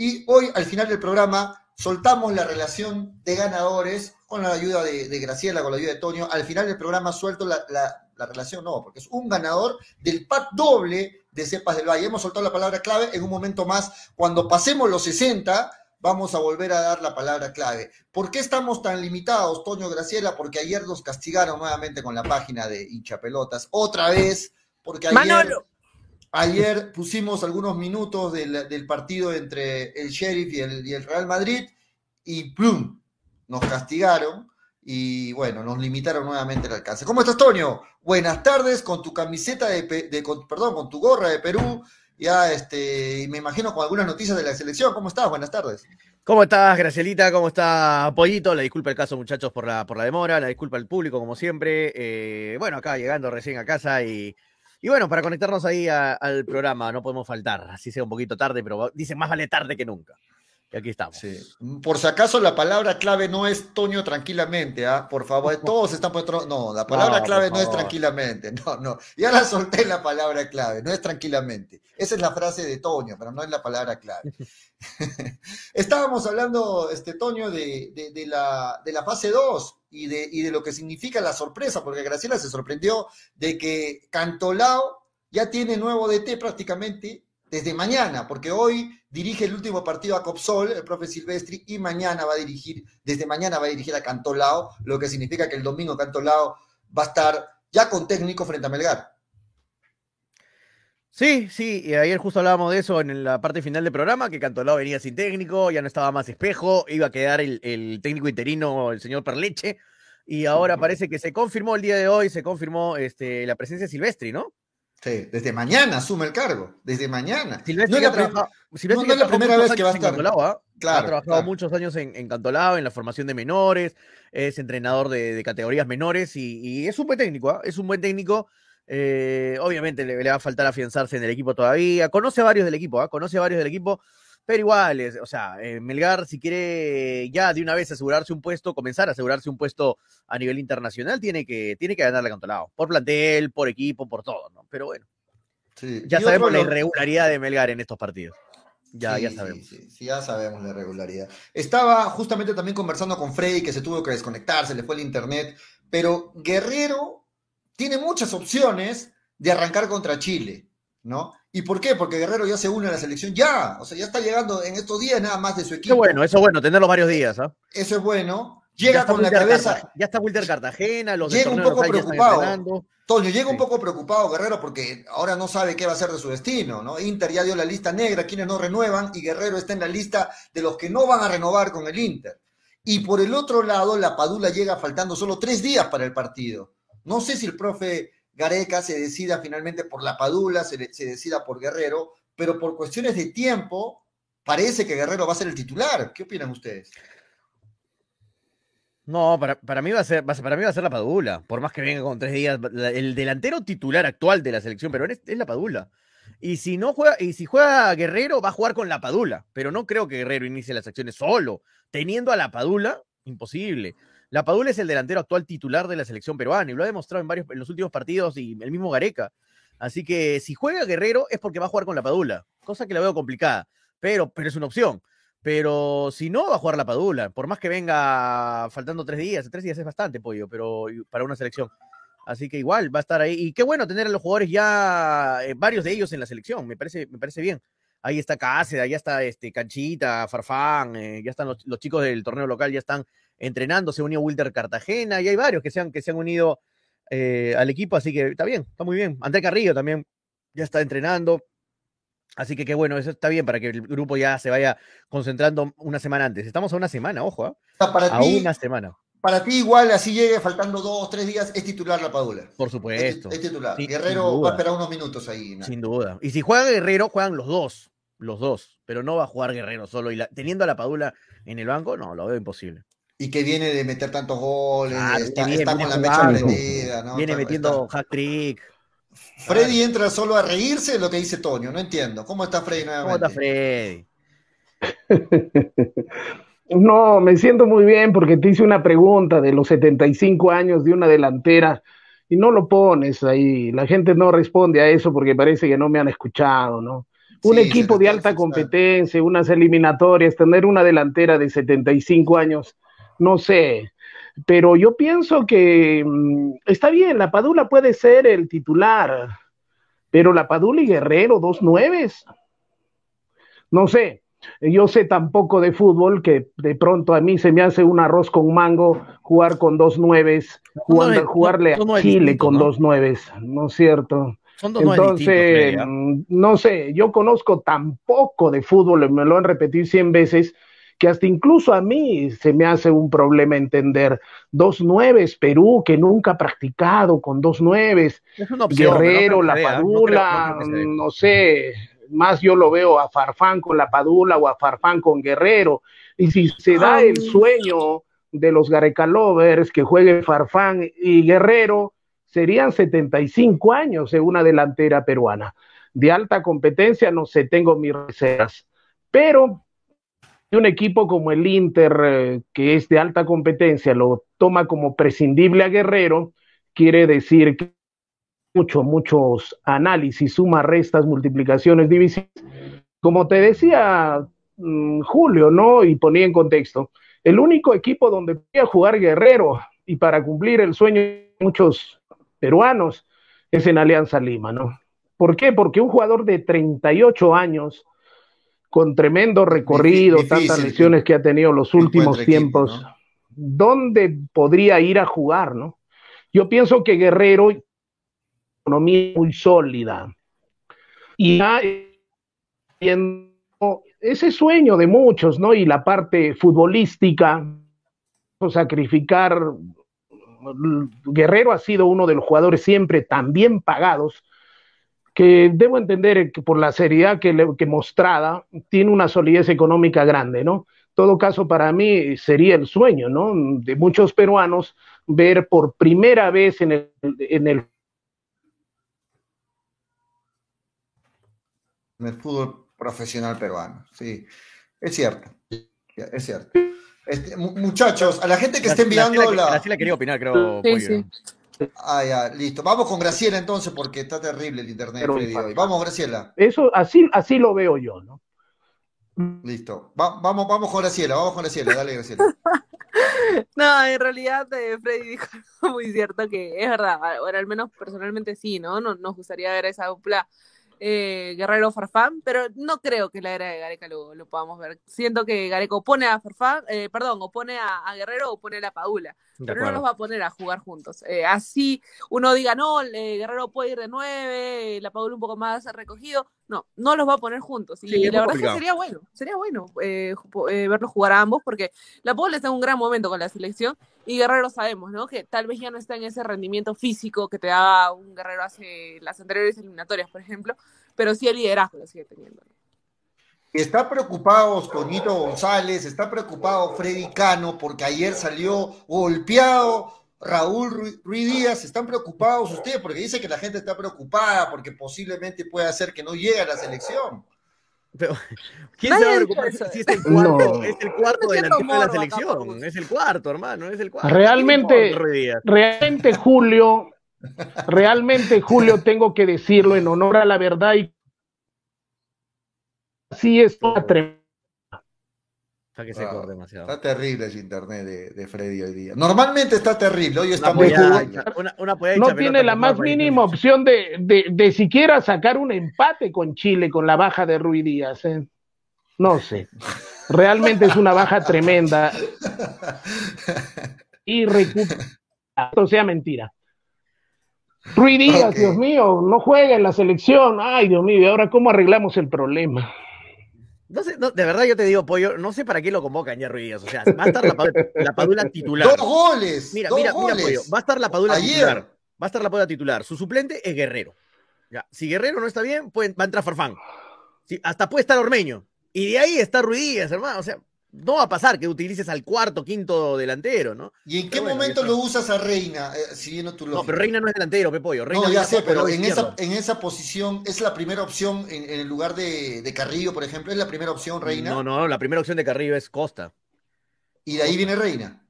Y hoy, al final del programa, soltamos la relación de ganadores con la ayuda de, Graciela, con la ayuda de Toño. Al final del programa suelto la, la, la, relación, no, porque es un ganador del pack doble de Cepas del Valle. Hemos soltado la palabra clave en un momento más, cuando pasemos los 60, vamos a volver a dar la palabra clave. ¿Por qué estamos tan limitados, Toño Graciela? Porque ayer nos castigaron nuevamente con la página de hinchapelotas. Otra vez, porque ayer, ayer pusimos algunos minutos del, partido entre el Sheriff y el, Real Madrid y ¡plum! Nos castigaron y bueno, nos limitaron nuevamente el alcance. ¿Cómo estás, Toño? Buenas tardes con tu camiseta de, perdón, con tu gorra de Perú, ya este, me imagino con algunas noticias de la selección. ¿Cómo estás? Buenas tardes. ¿Cómo estás, Gracielita? ¿Cómo está Pollito? La disculpa el caso, muchachos, por la, por la demora, la disculpa al público, como siempre. Eh, bueno, acá llegando recién a casa y, y bueno, para conectarnos ahí al programa, no podemos faltar, así sea un poquito tarde, pero dicen más vale tarde que nunca. Y aquí estamos. Por si acaso la palabra clave no es Toño tranquilamente, ¿ah? Por favor, todos están por No, la palabra clave no es tranquilamente. No, no. Ya la solté la palabra clave, no es tranquilamente. Esa es la frase de Toño, pero no es la palabra clave. Estábamos hablando, este, Toño, de, de, la, de la fase 2 y de, y de lo que significa la sorpresa, porque Graciela se sorprendió de que Cantolao ya tiene nuevo DT prácticamente desde mañana, porque hoy dirige el último partido a Copsol, el profe Silvestri, y mañana va a dirigir, desde mañana va a dirigir a Cantolao, lo que significa que el domingo Cantolao va a estar ya con técnico frente a Melgar. Sí, sí, y ayer justo hablábamos de eso en la parte final del programa, que Cantolao venía sin técnico, ya no estaba más espejo, iba a quedar el, el técnico interino, el señor Perleche, y ahora parece que se confirmó el día de hoy, se confirmó este, la presencia de Silvestri, ¿no? Sí, desde mañana asume el cargo, desde mañana. Silvestre no es la, primera vez que va a estar. ¿ah? ha trabajado muchos años en, en, Cantolao, en la formación de menores, es entrenador de, categorías menores y, es un buen técnico, ¿ah? es un buen técnico. Eh, obviamente le, va a faltar afianzarse en el equipo todavía. Conoce a varios del equipo, ¿ah? conoce a varios del equipo, pero igual, o sea, eh, Melgar, si quiere ya de una vez asegurarse un puesto, comenzar a asegurarse un puesto a nivel internacional, tiene que, tiene que ganarle a Cantolao. Por plantel, por equipo, por todo, ¿no? Pero bueno. Ya sabemos la irregularidad de Melgar en estos partidos. Ya, ya sabemos. Sí, sí, ya sabemos la irregularidad. Estaba justamente también conversando con Freddy, que se tuvo que desconectar, se le fue el internet, pero Guerrero tiene muchas opciones de arrancar contra Chile, ¿no? ¿Y por qué? Porque Guerrero ya se une a la selección, ya, o sea, ya está llegando en estos días nada más de su equipo. Qué bueno, eso es bueno, tenerlo varios días, ¿ah? Eso es bueno. Llega con la cabeza. ya está Wilter Cartagena, los llega un poco preocupado. Toño, llega un poco preocupado Guerrero porque ahora no sabe qué va a hacer de su destino, ¿no? Inter ya dio la lista negra, quienes no renuevan, y Guerrero está en la lista de los que no van a renovar con el Inter. Y por el otro lado, la Padula llega faltando solo tres días para el partido. No sé si el profe Gareca se decida finalmente por la Padula, se, decida por Guerrero, pero por cuestiones de tiempo, parece que Guerrero va a ser el titular. ¿Qué opinan ustedes? No, para, mí va a ser, para mí va a ser la Padula, por más que venga con tres días. El delantero titular actual de la selección pero es, es la Padula. Y si no juega, y si juega Guerrero, va a jugar con la Padula. Pero no creo que Guerrero inicie las acciones solo. Teniendo a la Padula, imposible. La Padula es el delantero actual titular de la selección peruana y lo ha demostrado en varios en los últimos partidos y el mismo Gareca. Así que si juega Guerrero es porque va a jugar con la Padula, cosa que la veo complicada, pero, pero es una opción. Pero si no, va a jugar la Padula. Por más que venga faltando tres días, tres días es bastante, pollo, pero para una selección. Así que igual va a estar ahí. Y qué bueno tener a los jugadores ya, eh, varios de ellos en la selección, me parece, me parece bien. Ahí está Cáceres, ya está este, Canchita, Farfán, eh, ya están los, los, chicos del torneo local, ya están entrenando, se unió Wilder Cartagena y hay varios que se han, que se han unido eh, al equipo, así que está bien, está muy bien. André Carrillo también ya está entrenando. Así que qué bueno, eso está bien para que el grupo ya se vaya concentrando una semana antes. Estamos a una semana, ojo, ¿eh? a una semana. Para ti igual, así llegue faltando dos, tres días, es titular la Padula. Por supuesto. Es, titular. Guerrero va a esperar unos minutos ahí. Sin duda. Y si juega Guerrero, juegan los dos. Los dos. Pero no va a jugar Guerrero solo. Y teniendo a la Padula en el banco, no, lo veo imposible y que viene de meter tantos goles, está, con la mecha prendida, ¿no? Viene metiendo hat trick. Freddy entra solo a reírse de lo que dice Toño, no entiendo. ¿Cómo está Freddy nuevamente? ¿Cómo está Freddy? no, me siento muy bien porque te hice una pregunta de los 75 años de una delantera y no lo pones ahí. La gente no responde a eso porque parece que no me han escuchado, ¿no? Un equipo de alta competencia, unas eliminatorias, tener una delantera de 75 años no sé, pero yo pienso que mm, está bien, la Padula puede ser el titular, pero la Padula y Guerrero, dos nueves. No sé, yo sé tan poco de fútbol que de pronto a mí se me hace un arroz con mango jugar con dos nueves, jugando, jugarle a Chile con dos nueves, ¿no es cierto? Entonces, mm, no sé, yo conozco tan poco de fútbol, me lo han repetido cien veces, que hasta incluso a mí se me hace un problema entender. Dos nueves, Perú, que nunca ha practicado con dos nueves, Guerrero, La Padula, no, sé, más yo lo veo a Farfán con La Padula o a Farfán con Guerrero. Y si se da el sueño de los Gareca Lovers que juegue Farfán y Guerrero, serían 75 años en una delantera peruana. De alta competencia, no sé, tengo mis reservas. Pero un equipo como el Inter, eh, que es de alta competencia, lo toma como prescindible a Guerrero, quiere decir que muchos, muchos análisis, sumas, restas, multiplicaciones, divisiones. Como te decía mm, Julio, ¿no? Y ponía en contexto, el único equipo donde podía jugar Guerrero y para cumplir el sueño de muchos peruanos es en Alianza Lima, ¿no? ¿Por qué? Porque un jugador de 38 años, con tremendo recorrido, tantas lesiones que ha tenido los últimos tiempos, ¿dónde podría ir a jugar, no? Yo pienso que Guerrero, economía muy sólida, y ese sueño de muchos, ¿no? Y la parte futbolística, sacrificar Guerrero ha sido uno de los jugadores siempre tan bien pagados que debo entender que por la seriedad que, le, que mostrada tiene una solidez económica grande, ¿no? En todo caso, para mí sería el sueño, ¿no? De muchos peruanos ver por primera vez en el, en el en el fútbol profesional peruano. Sí, es cierto, es cierto. Este, muchachos, a la gente que esté enviando la. Graciela quería opinar, creo. Sí, sí. Ah, ya, listo. Vamos con Graciela entonces, porque está terrible el internet Freddy hoy. Vamos, Graciela. Eso, así, así lo veo yo, ¿no? Listo. vamos, vamos con Graciela, vamos con Graciela, dale, Graciela. no, en realidad eh, Freddy dijo muy cierto que es verdad, ahora al menos personalmente sí, ¿no? Nos, nos gustaría ver esa dupla eh, Guerrero Farfán, pero no creo que la era de Gareca lo, podamos ver. Siento que Gareca pone a Farfán, eh, perdón, o pone a, Guerrero o pone a la Paula, pero no los va a poner a jugar juntos. Eh, así uno diga, no, Guerrero puede ir de nueve, la Paula un poco más recogido, no, no los va a poner juntos. Y la verdad es que sería bueno, sería bueno verlos jugar a ambos, porque la Paula está en un gran momento con la selección y Guerrero sabemos, ¿no? Que tal vez ya no está en ese rendimiento físico que te daba un Guerrero hace las anteriores eliminatorias, por ejemplo, pero sí el liderazgo lo sigue teniendo. Está preocupado Toñito González, está preocupado Freddy Cano, porque ayer salió golpeado Raúl Ruiz Díaz. ¿Están preocupados ustedes? Porque dice que la gente está preocupada porque posiblemente puede hacer que no llegue a la selección. Pero, ¿quién se va a preocupar si es el cuarto, es el cuarto de la selección? Es el cuarto, hermano, es el cuarto. Realmente, realmente, Julio, realmente, Julio, tengo que decirlo en honor a la verdad y sí es una tremenda que se ah, demasiado. Está terrible el internet de, Freddy hoy día. Normalmente está terrible, hoy está muy No tiene la más mínima opción de, de, siquiera sacar un empate con Chile con la baja de Ruiz Díaz. ¿eh? No sé. Realmente es una baja tremenda. Y recupera. Esto sea mentira. Ruiz Díaz, Dios mío, no juega en la selección. Ay, Dios mío, ¿y ahora cómo arreglamos el problema? No sé, de verdad yo te digo, Pollo, no sé para qué lo convocan ya Ruiz O sea, va a estar la, Padula titular. Dos goles. Mira, mira, mira, Pollo. Va a estar la Padula titular. Va a estar la Padula titular. Su suplente es Guerrero. Ya. Si Guerrero no está bien, va a entrar Farfán. hasta puede estar Ormeño. Y de ahí está Ruiz hermano. O sea, no va a pasar que utilices al cuarto, quinto delantero, ¿no? ¿Y en qué momento lo usas a Reina? Eh, siguiendo tu No, pero Reina no es delantero, Pepollo. Reina no, ya sé, pero en esa, en esa posición, ¿es la primera opción en, el lugar de, de, Carrillo, por ejemplo? ¿Es la primera opción Reina? No, no, la primera opción de Carrillo es Costa. ¿Y de ahí viene Reina?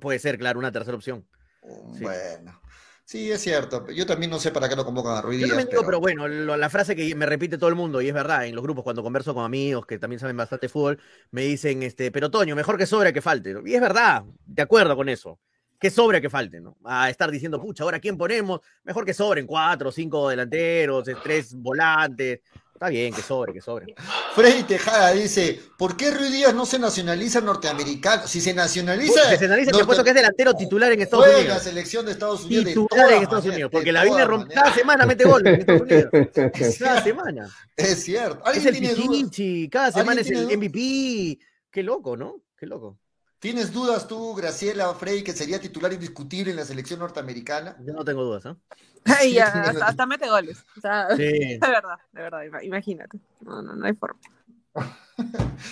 puede ser, claro, una tercera opción. Bueno. Sí, es cierto. Yo también no sé para qué lo convocan a Ruiz Díaz. pero... bueno, la frase que me repite todo el mundo, y es verdad, en los grupos cuando converso con amigos que también saben bastante fútbol, me dicen, este, pero Toño, mejor que sobra que falte. Y es verdad, de acuerdo con eso. Que sobra que falte, ¿no? A estar diciendo, pucha, ahora quién ponemos, mejor que sobren cuatro, cinco delanteros, tres volantes, Está bien, que sobre, que sobre. Freddy Tejada dice, ¿por qué Ruiz Díaz no se nacionaliza norteamericano? Si se nacionaliza... Se que norte- puesto que es delantero titular en Estados Unidos. selección de Estados Unidos Titular en Estados Unidos, porque la viene maneras. Cada semana mete goles en Estados Unidos. Es Cada semana. Es cierto. Es ¿Alguien el tiene cada semana es el? MVP. Qué loco, ¿no? Qué loco. ¿Tienes dudas tú, Graciela Frey, que sería titular indiscutible en la selección norteamericci Yo no tengo dudas, ¿no? Ay, ya, hasta, hasta mete goles. O sea, Sí. de verdad, de verdad, ima- imagínate. No, no, no hay forma.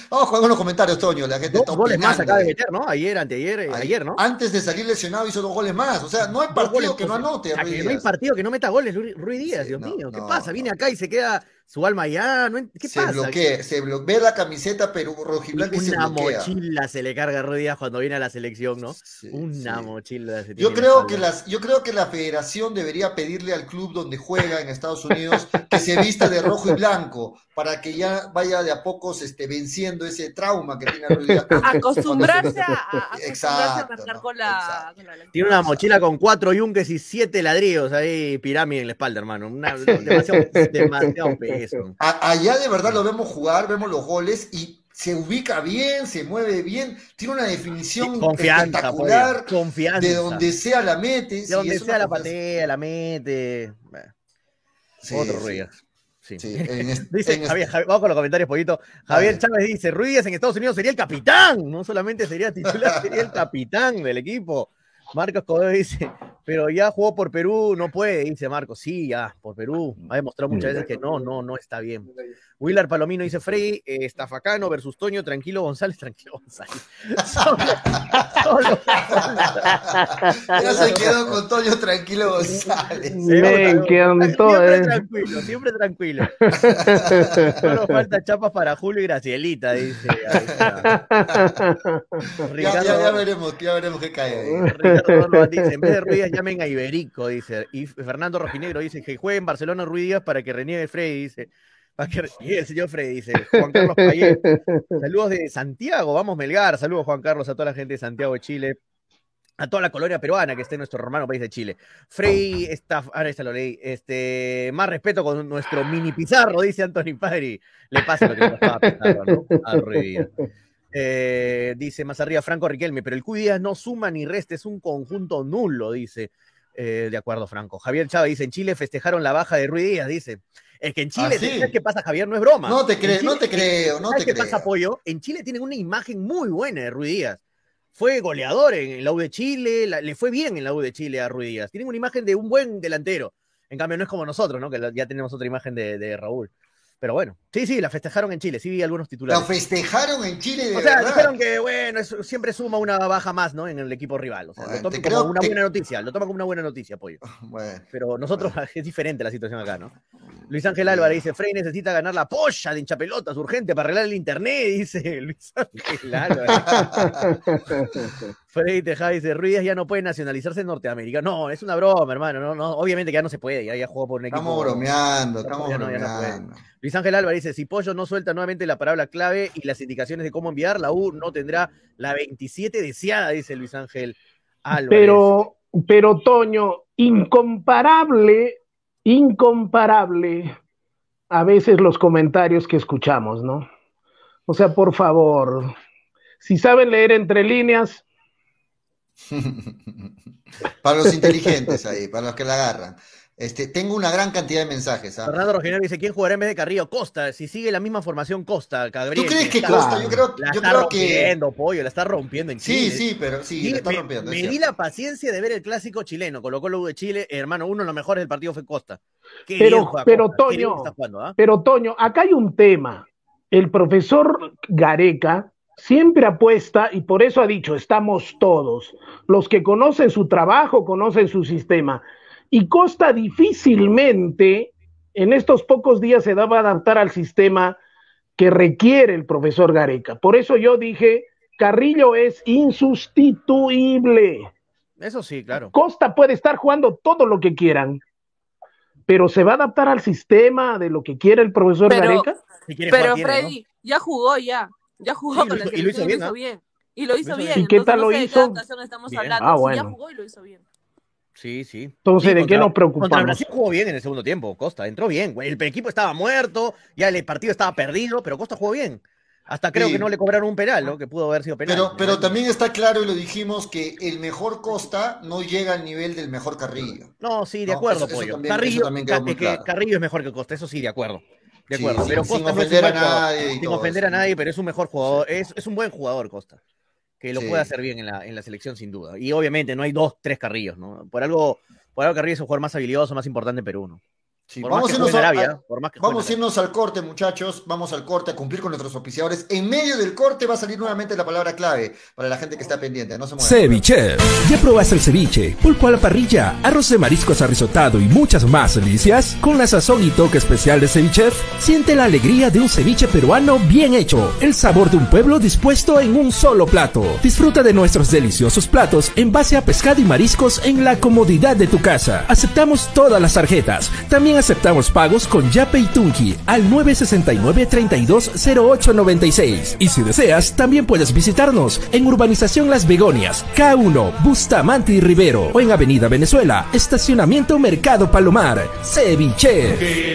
Vamos con algunos comentarios, Toño. La gente Dos está goles más acaba de meter, ¿no? Ayer, anteayer, eh, ayer, ¿no? Antes de salir lesionado hizo dos goles más. O sea, no hay partido goles, que no anote. no hay partido que no meta goles, Rui Díaz, Sí, Dios no, mío. ¿Qué no, pasa? no. Viene acá y se queda su alma allá. ¿no? ¿Qué se pasa? bloquea, se bloquea la camiseta pero rojiblanca y se Una mochila se le carga a Díaz cuando viene a la selección, ¿no? Sí, Una sí. mochila se Yo creo, que las, yo creo que la federación debería pedirle al club donde juega en Estados Unidos que se vista de rojo y blanco para que ya vaya de a pocos este, venciendo ese trauma que tiene Díaz. Acostumbrarse a, a- acostumbrarse a Exacto, con la, con la Tiene una mochila con cuatro yunques y siete ladrillos ahí, pirámide en la espalda, hermano. Una, demasiado, demasiado A- allá de verdad lo vemos jugar, vemos los goles y se ubica bien, se mueve bien, tiene una definición Confianza, espectacular, pollo, confianza. de donde sea la mete. De sí, donde sea la patea, la mete. Bueno, Sí, otro sí, Rui Díaz. Sí. sí, en es- Dice en es- Javier, Javier- vamos con los comentarios, pollito. Javier. Chávez dice: Ruiz en Estados Unidos sería el capitán. No solamente sería titular, sería el capitán del equipo. Marcos Codeo dice: Pero ya jugó por Perú, no puede, dice Marcos. Sí, ya, por Perú. Ha demostrado muchas veces que no, no, no está bien. Willard Palomino dice: Frey, eh, Estafacano versus Toño, tranquilo González, tranquilo González. Solo, solo- ya se quedó con Toño Tranquilo González. Me encantó, Siempre eh. tranquilo, siempre tranquilo. Solo falta chapas para Julio y Gracielita, dice. Ahí está. Ya, Ricardo, ya, ya veremos, ya veremos qué cae ahí. Ricardo Orloa dice, en vez de Ruiz llamen a Iberico, dice. Y Fernando Rojinegro dice que juegue en Barcelona Ruiz Díaz para que reniegue Freddy, dice. Para que reniegue el señor Freddy, dice. Juan Carlos Payet. Saludos de Santiago, vamos Melgar. Saludos Juan Carlos a toda la gente de Santiago de Chile. A toda la colonia peruana que está en nuestro hermano país de Chile. Frey está, ahora esta lo leí. Este, más respeto con nuestro mini Pizarro, dice Anthony Padri. Le pasa lo que le pasaba a ¿no? A Ruiz. Eh, dice más arriba Franco Riquelme, pero el Q Díaz no suma ni resta, es un conjunto nulo, dice. Eh, de acuerdo, Franco. Javier Chávez dice: en Chile festejaron la baja de Ruiz Díaz, dice. Es que en Chile, ¿Ah, sí? ¿sabes qué pasa, Javier? No es broma. No te creo, no te creo, no ¿Sabes te qué pasa. Pollo? En Chile tienen una imagen muy buena de Ruiz Díaz. Fue goleador en la U de Chile, la- le fue bien en la U de Chile a Ruiz Díaz. Tienen una imagen de un buen delantero. En cambio, no es como nosotros, ¿no? Que ya tenemos otra imagen de, de Raúl. Pero bueno, sí, sí, la festejaron en Chile, sí vi algunos La titulares. festejaron en Chile de O sea, verdad. dijeron que, bueno, siempre suma una baja más, ¿no? En el equipo rival. O sea, Bueno, lo toman como una buena noticia, lo toman como una buena noticia, Pollo. Bueno, Pero nosotros es diferente la situación acá, ¿no? Luis Ángel Álvarez dice, Frey necesita ganar la polla de hinchapelotas urgente para arreglar el internet, dice Luis Ángel Álvarez. Frey Tejada dice, Ruiz ya no puede nacionalizarse en Norteamérica. No, es una broma, hermano. No, no, obviamente que ya no se puede, ya, ya jugó por un equipo. estamos bromeando, estamos ya no, ya no puede. bromeando. Luis Ángel Álvarez dice, si Pollo no suelta nuevamente la palabra clave y las indicaciones de cómo enviar, la U no tendrá la 27 deseada, dice Luis Ángel Álvarez. Pero, pero Toño, incomparable, incomparable a veces los comentarios que escuchamos, ¿no? O sea, por favor, si saben leer entre líneas, para los inteligentes ahí, para los que la agarran. Este, tengo una gran cantidad de mensajes. ¿ah? Fernando Roginero dice, ¿quién jugará en vez de Carrillo? Costa. Si sigue la misma formación, Costa, Gabriel. ¿Tú crees que está- Costa? Yo creo, La yo está creo que. rompiendo, pollo, la está rompiendo en Sí, Chile. sí, pero sí, Y la está me, rompiendo. es me di la paciencia de ver el clásico chileno. Colocó la U de Chile, hermano, uno de los mejores del partido fue Costa. Qué Pero- pero, Costa, Toño, está jugando, ¿ah? pero Toño, acá hay un tema. El profesor Gareca siempre apuesta y por eso ha dicho, estamos todos. Los que conocen su trabajo, conocen su sistema. Y Costa difícilmente en estos pocos días se daba a adaptar al sistema que requiere el profesor Gareca. Por eso yo dije, Carrillo es insustituible. Eso sí, claro. Costa puede estar jugando todo lo que quieran, pero se va a adaptar al sistema de lo que quiere el profesor Pero- Gareca. Si Pero jugar, tiene, ¿no? Freddy ya jugó ya. Ya jugó Sí, con la hizo- y lo hizo selección bien, ¿ah? Y lo hizo bien. ¿Y qué tal no lo hizo? estamos hablando. Ah, bueno. ya jugó y lo hizo bien. Sí, sí. Entonces, Sí, ¿de qué nos preocupamos? Contra Brasil jugó bien en el segundo tiempo, Costa. Entró bien. güey. El equipo estaba muerto, ya el partido estaba perdido, pero Costa jugó bien. Hasta creo Sí. que no le cobraron un penal, ¿no? Que pudo haber sido penal. Pero, pero también está claro, y lo dijimos, que el mejor Costa no llega al nivel del mejor Carrillo. No, sí, de No, acuerdo, eso Pollo. también- Carrillo, eso también quedó Ca- muy es que claro. Carrillo es mejor que Costa, eso sí, de acuerdo. De acuerdo. sí, pero sin Costa no es un ofender a nadie Sin todo ofender a nadie, pero es un mejor jugador. Es, es un buen jugador, Costa. Que lo puede hacer bien en la, en la selección, sin duda. Y obviamente no hay dos, tres Carrillos, ¿no? Por algo, por algo Carrillo es un jugador más habilidoso, más importante en Perú, ¿no? Sí, Por vamos a irnos a- Arabia, a- Vamos irnos al corte, muchachos. Vamos al corte a cumplir con nuestros auspiciadores. En medio del corte va a salir nuevamente la palabra clave para la gente que está pendiente. No se muevan. Ceviche. ¿Ya probaste el ceviche? Pulpo a la parrilla, arroz de mariscos arrisotado y muchas más delicias? Con la sazón y toque especial de Ceviche, siente la alegría de un ceviche peruano bien hecho. El sabor de un pueblo dispuesto en un solo plato. Disfruta de nuestros deliciosos platos en base a pescado y mariscos en la comodidad de tu casa. Aceptamos todas las tarjetas. También aceptamos pagos con Yape y Tunki al 969-320896. Y si deseas, también puedes visitarnos en Urbanización Las Begonias, K1, Bustamante y Rivero, o en Avenida Venezuela, Estacionamiento Mercado Palomar, Ceviche. Si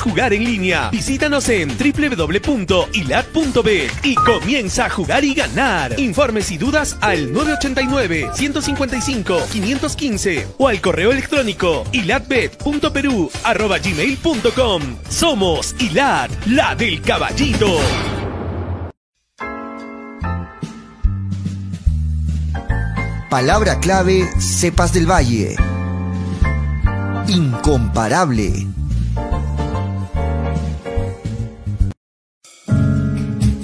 jugar en línea. Visítanos en www.ilat.bet y comienza a jugar y ganar. Informes y dudas al 989-155-515 o al correo electrónico ilatbet.peru@gmail.com. Somos Ilat, la del caballito. Palabra clave, cepas del valle. Incomparable.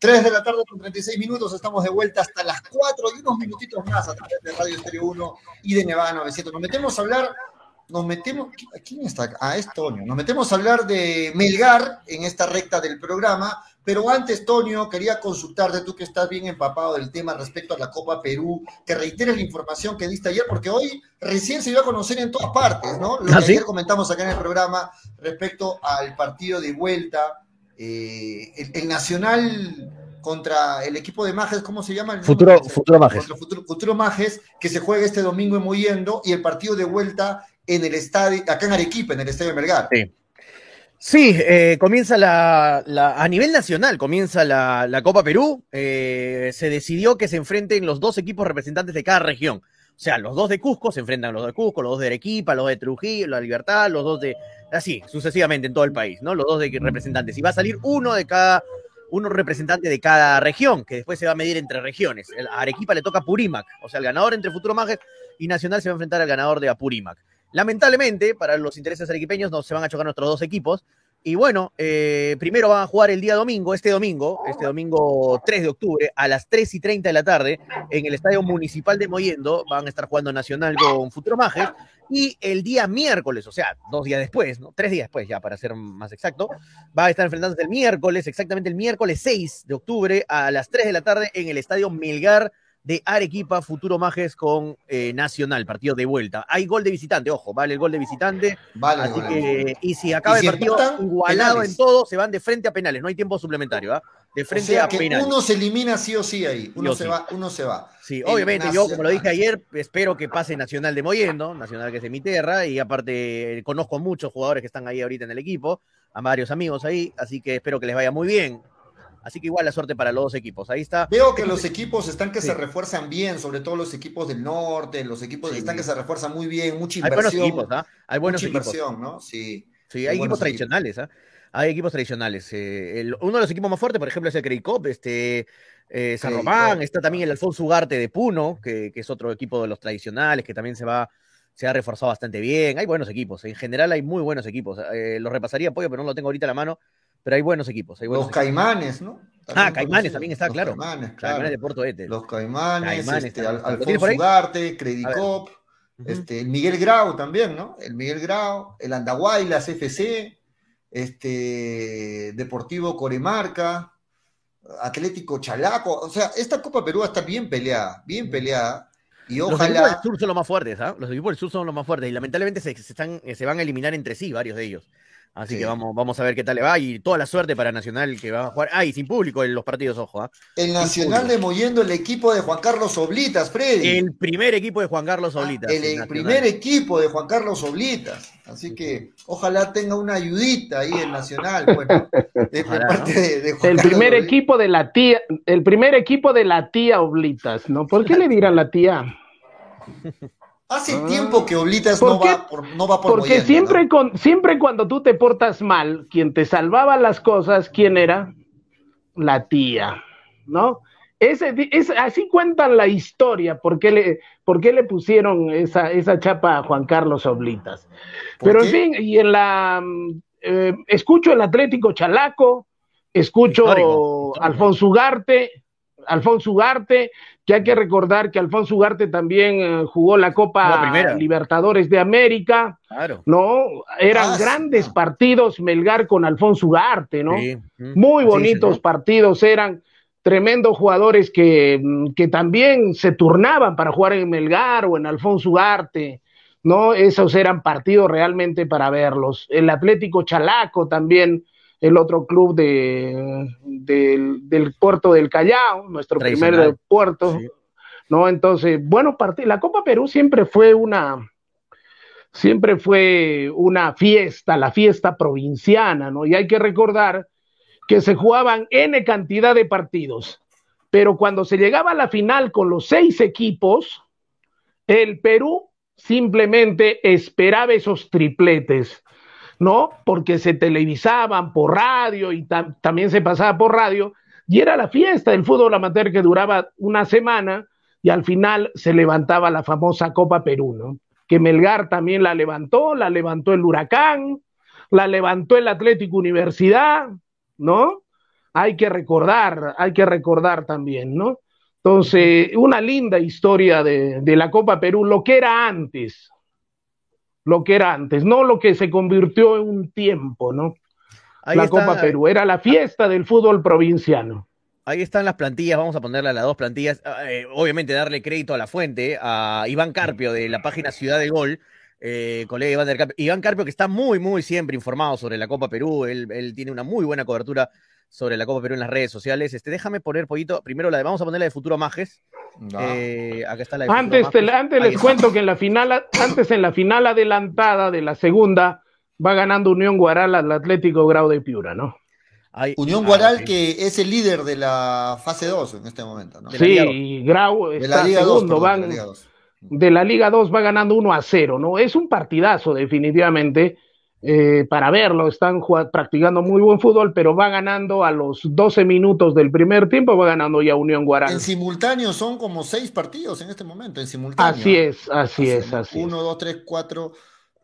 3 de la tarde con 36 minutos, estamos de vuelta hasta las 4 y unos minutitos más a través de Radio Estéreo 1 y de Nevada 900. Nos metemos a hablar, nos metemos, ¿quién está acá? Ah, es Tonio. Nos metemos a hablar de Melgar en esta recta del programa, pero antes, Tonio, quería consultarte, tú que estás bien empapado del tema respecto a la Copa Perú, que reiteres la información que diste ayer, porque hoy recién se dio a conocer en todas partes, ¿no? Lo ¿Ah, que sí? ayer comentamos acá en el programa respecto al partido de vuelta eh, el, el, Nacional contra el equipo de Majes, ¿cómo se llama? Futuro, futuro Majes. Contra futuro, futuro, Majes, que se juega este domingo en Moyendo, y el partido de vuelta en el estadio, acá en Arequipa, en el estadio de Melgar. Sí. Sí, eh, comienza la, la- a nivel nacional, comienza la, la Copa Perú. Eh, se decidió que se enfrenten los dos equipos representantes de cada región. O sea, los dos de Cusco se enfrentan los de Cusco, los dos de Arequipa, los de Trujillo, la Libertad, los dos de... Así, sucesivamente en todo el país, ¿no? Los dos de representantes. Y va a salir uno de cada... Uno representante de cada región, que después se va a medir entre regiones. A Arequipa le toca Purímac, o sea, el ganador entre Futuro Mágico y Nacional se va a enfrentar al ganador de Apurímac. Lamentablemente, para los intereses arequipeños, no se van a chocar nuestros dos equipos. Y bueno, eh, primero van a jugar el día domingo, este domingo, este domingo 3 de octubre, a las 3 y 30 de la tarde, en el Estadio Municipal de Moyendo. Van a estar jugando Nacional con Futuro Majes. Y el día miércoles, o sea, dos días después, ¿no? Tres días después, ya para ser más exacto, va a estar enfrentándose el miércoles, exactamente el miércoles 6 de octubre, a las 3 de la tarde, en el Estadio Melgar de Arequipa, Futuro Majes con eh, Nacional, partido de vuelta. Hay gol de visitante, ojo, vale el gol de visitante. Vale, Así que, y si acaba Y si el partido igualado penales. en todo, se van de frente a penales, no hay tiempo suplementario, ¿ah? De O frente sea a que penales. uno se elimina sí o sí ahí. Uno se sí. va, uno se va. Sí, El obviamente yo, como lo dije ayer, espero que pase Nacional de Moyendo, Nacional que es de mi tierra, y aparte eh, conozco a muchos jugadores que están ahí ahorita en el equipo, a varios amigos ahí, así que espero que les vaya muy bien. Así que igual la suerte para los dos equipos. Ahí está. Veo que los equipos están que Sí. se refuerzan bien, sobre todo los equipos del norte, los equipos Sí. están que se refuerzan muy bien, mucha Hay buenos inversión. equipos, ¿ah? Hay buenos mucha equipos. inversión, ¿no? Sí. Sí, hay equipos tradicionales, ¿ah? Hay equipos tradicionales. eh, el- uno de los equipos más fuertes, por ejemplo, es el Creicop, este, eh, San Román, está también el Alfonso Ugarte de Puno, que, que es otro equipo de los tradicionales, que también se va, se ha reforzado bastante bien. Hay buenos equipos, en general hay muy buenos equipos. Eh, los repasaría, pollo, pero no lo tengo ahorita a la mano, pero hay buenos equipos. Hay buenos Los equipos. Caimanes, ¿no? Ah, Caimanes también está, Los claro. Caimanes, Caimanes claro. de Porto Ete. Los Caimanes, Caimanes este, también. Al- ¿Lo tienes por Alfonso? Ugarte, Credicop, este, el Miguel Grau también, ¿no? El Miguel Grau, el Andahuaylas FC, este, Deportivo Coremarca, Atlético Chalaco. O sea, esta Copa Perú está bien peleada, bien peleada. Y Los equipos del ojalá. sur son los más fuertes, ¿ah? Los equipos del sur son los más fuertes y lamentablemente se, se están, eh, se van a eliminar entre sí varios de ellos. Así Sí. que vamos, vamos a ver qué tal le va y toda la suerte para Nacional que va a jugar. Ah, y sin público en los partidos, ojo. ¿ah? El Nacional de Moyendo, el equipo de Juan Carlos Oblitas, Freddy. El primer equipo de Juan Carlos Oblitas. el, el el Nacional. primer equipo de Juan Carlos Oblitas. Así que ojalá tenga una ayudita ahí el Nacional, bueno, de, de Ojalá, parte ¿no? de, de Juan El Carlos primer Oblitas. equipo de la tía, el primer equipo de la tía Oblitas, ¿no? ¿Por qué le dirán la tía? Hace Ah. tiempo que Oblitas ¿Por no va por, no va por Porque siempre, ¿no? con, siempre cuando tú te portas mal, quien te salvaba las cosas, ¿quién era? La tía, ¿no? Ese, di- es, así cuentan la historia, ¿por qué le, por qué le pusieron esa, esa chapa a Juan Carlos Oblitas? ¿Por Pero qué? en fin, y en la eh, escucho el Atlético Chalaco, escucho Histórico, histórico. Alfonso Ugarte, Alfonso Ugarte, que hay que recordar que Alfonso Ugarte también eh, jugó la Copa. Libertadores de América, Claro. ¿no? Eran Ah, grandes no. partidos Melgar con Alfonso Ugarte, ¿no? Sí. Muy bonitos partidos, eran tremendos jugadores que, mm, que también se turnaban para jugar en Melgar o en Alfonso Ugarte, ¿no? Esos eran partidos realmente para verlos. El Atlético Chalaco también, el otro club de, del, del puerto del Callao, nuestro primer puerto, Sí. ¿no? Entonces, bueno, partido. La Copa Perú siempre fue una, siempre fue una fiesta, la fiesta provinciana, ¿no? Y hay que recordar que se jugaban N cantidad de partidos, pero cuando se llegaba a la final con los seis equipos, el Perú simplemente esperaba esos tripletes, ¿no? Porque se televisaban por radio y tam- también se pasaba por radio, y era la fiesta del fútbol amateur que duraba una semana, y al final se levantaba la famosa Copa Perú, ¿no? Que Melgar también la levantó, la levantó el Huracán, la levantó el Atlético Universidad, ¿no? Hay que recordar, hay que recordar también, ¿no? Entonces, una linda historia de, de la Copa Perú, lo que era antes, lo que era antes, no lo que se convirtió en un tiempo, ¿no? Ahí la está- Copa Perú, era la fiesta del fútbol provinciano. Ahí están las plantillas, vamos a ponerle a las dos plantillas. Eh, obviamente darle crédito a la fuente, a Iván Carpio de la página Ciudad de Gol, eh, colega Iván, del Carpio. Iván Carpio que está muy, muy siempre informado sobre la Copa Perú, él, él tiene una muy buena cobertura sobre la Copa Perú en las redes sociales. Este, déjame poner, pollito, primero la de, vamos a poner la de Futuro Majes. No. Eh, acá está la de Futuro Antes, te- Majes. antes Ahí les está. cuento que en la final, antes en la final adelantada de la segunda, va ganando Unión Guaral al Atlético Grau de Piura, ¿no? Unión Guaral, que es el líder de la fase 2 en este momento, ¿no? Sí, y Grau está segundo, van, de la Liga 2 va ganando 1 a 0, ¿no? Es un partidazo, definitivamente, eh, para verlo. Están practicando muy buen fútbol, pero va ganando a los 12 minutos del primer tiempo, va ganando ya Unión Guaral. En simultáneo son como seis partidos en este momento, en simultáneo. Así es, así, es, así. Uno, dos, tres, cuatro.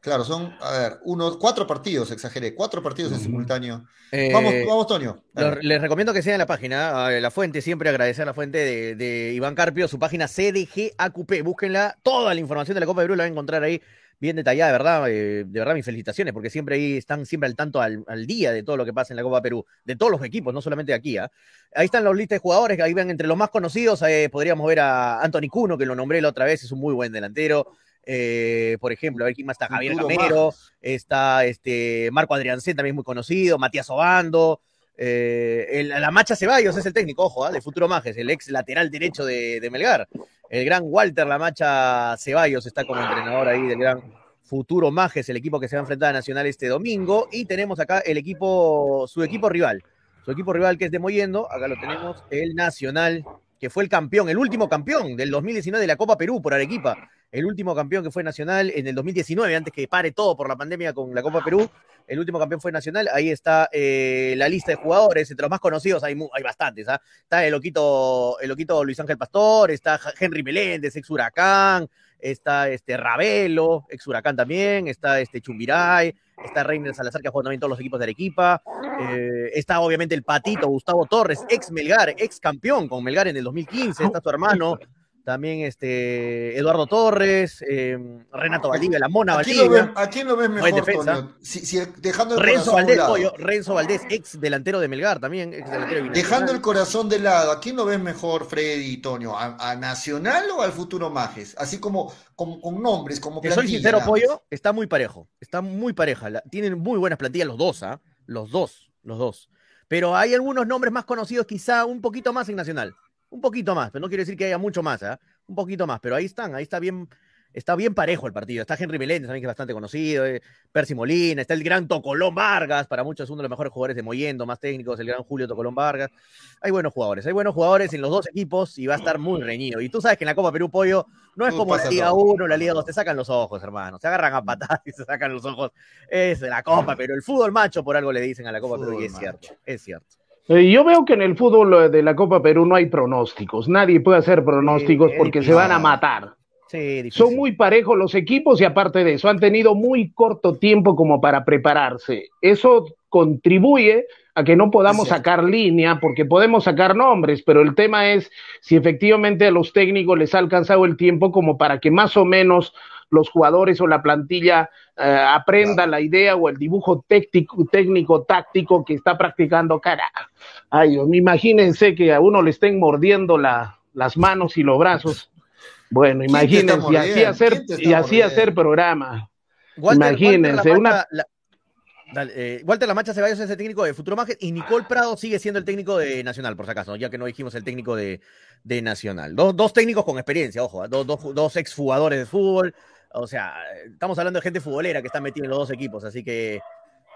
Claro, son, a ver, uno, cuatro partidos, exageré, cuatro partidos en simultáneo. Eh, vamos, vamos, Toño. les recomiendo que sigan la página, la fuente, siempre agradecer a la fuente de, de Iván Carpio, su página CDGAQP. Búsquenla, toda la información de la Copa de Perú la van a encontrar ahí bien detallada, de verdad, eh, de verdad mis felicitaciones, porque siempre ahí están siempre al tanto al, día de todo lo que pasa en la Copa Perú, de todos los equipos, no solamente de aquí. ¿ah? Ahí están los listas de jugadores, ahí ven entre los más conocidos, eh, podríamos ver a Anthony Cuno, que lo nombré la otra vez, es un muy buen delantero. Eh, por ejemplo, a ver quién más está, Javier Camero, está este Marco Adriancén, también muy conocido, Matías Obando, la Macha Ceballos es el técnico, ojo, ¿ah? de Futuro Majes, el ex lateral derecho de, de Melgar. El gran Walter Lamacha Ceballos está como entrenador ahí del gran Futuro Majes, el equipo que se va a enfrentar a Nacional este domingo. Y tenemos acá el equipo, su equipo rival. Su equipo rival que es de Moyendo, acá lo tenemos, el Nacional, que fue el campeón, el último campeón del 2019 de la Copa Perú por Arequipa. El último campeón que fue Nacional en el 2019, antes que pare todo por la pandemia con la Copa Perú el último campeón fue Nacional, ahí está eh, la lista de jugadores, entre los más conocidos hay, hay bastantes, ¿ah? está el loquito, el loquito Luis Ángel Pastor, está Henry Meléndez, ex Huracán, está este Ravelo, ex Huracán también, está este Chumbiray, está Reiner Salazar, que ha jugado también todos los equipos de Arequipa, eh, está obviamente el Patito Gustavo Torres, ex Melgar, ex campeón con Melgar en el 2015, está su hermano también este Eduardo Torres, em, Renato Valdivia, la Mona Valdivia. ¿A quién lo ves mejor, Si, dejando el Renzo Valdés, Renzo Valdés, ex delantero de Melgar también, ex delantero Dejando el corazón de lado, ¿a quién lo ves mejor, Freddy y Toño? ¿A, Nacional o al futuro Majes? Así como, con nombres, como plantilla. soy sincero, Pollo, está muy parejo, está muy pareja. tienen muy buenas plantillas los dos, ¿ah? Los dos, los dos. Pero hay algunos nombres más conocidos, quizá un poquito más en Nacional. Un poquito más, pero no quiere decir que haya mucho más, ¿eh? Un poquito más, pero ahí están, ahí está bien, está bien parejo el partido. Está Henry Meléndez también, que es bastante conocido, eh, Percy Molina, está el gran Tocolón Vargas, para muchos es uno de los mejores jugadores de Moyendo, más técnicos, el gran Julio Tocolón Vargas. Hay buenos jugadores, hay buenos jugadores en los dos equipos y va a estar muy reñido. Y tú sabes que en la Copa Perú Pollo no es como la Liga 1, la Liga 2, te sacan los ojos, hermano. Se agarran a patadas y se sacan los ojos. Es la Copa, pero el fútbol macho por algo le dicen a la Copa Perú y es cierto, es cierto. Eh, yo veo que en el fútbol eh, de la Copa Perú no hay pronósticos. Nadie puede hacer pronósticos porque se van a matar. Son muy parejos los equipos y aparte de eso han tenido muy corto tiempo como para prepararse. Eso contribuye a que no podamos sacar línea porque podemos sacar nombres, pero el tema es si efectivamente a los técnicos les ha alcanzado el tiempo como para que más o menos los jugadores o la plantilla eh, aprenda la idea o el dibujo técnico, técnico, táctico que está practicando cara. Ay, imagínense que a uno le estén mordiendo la, las manos y los brazos. Bueno, imagínense, y así hacer, y así hacer programa. imagínense, una... Eh, Walter Lamacha Ceballos es el técnico de Futuro Maget y Nicole Prado sigue siendo el técnico de Nacional, por si acaso, ya que no dijimos el técnico de, de Nacional. Dos, dos, técnicos con experiencia, ojo, ¿eh? dos, dos, dos exjugadores de fútbol, o sea, estamos hablando de gente futbolera que está metida en los dos equipos, así que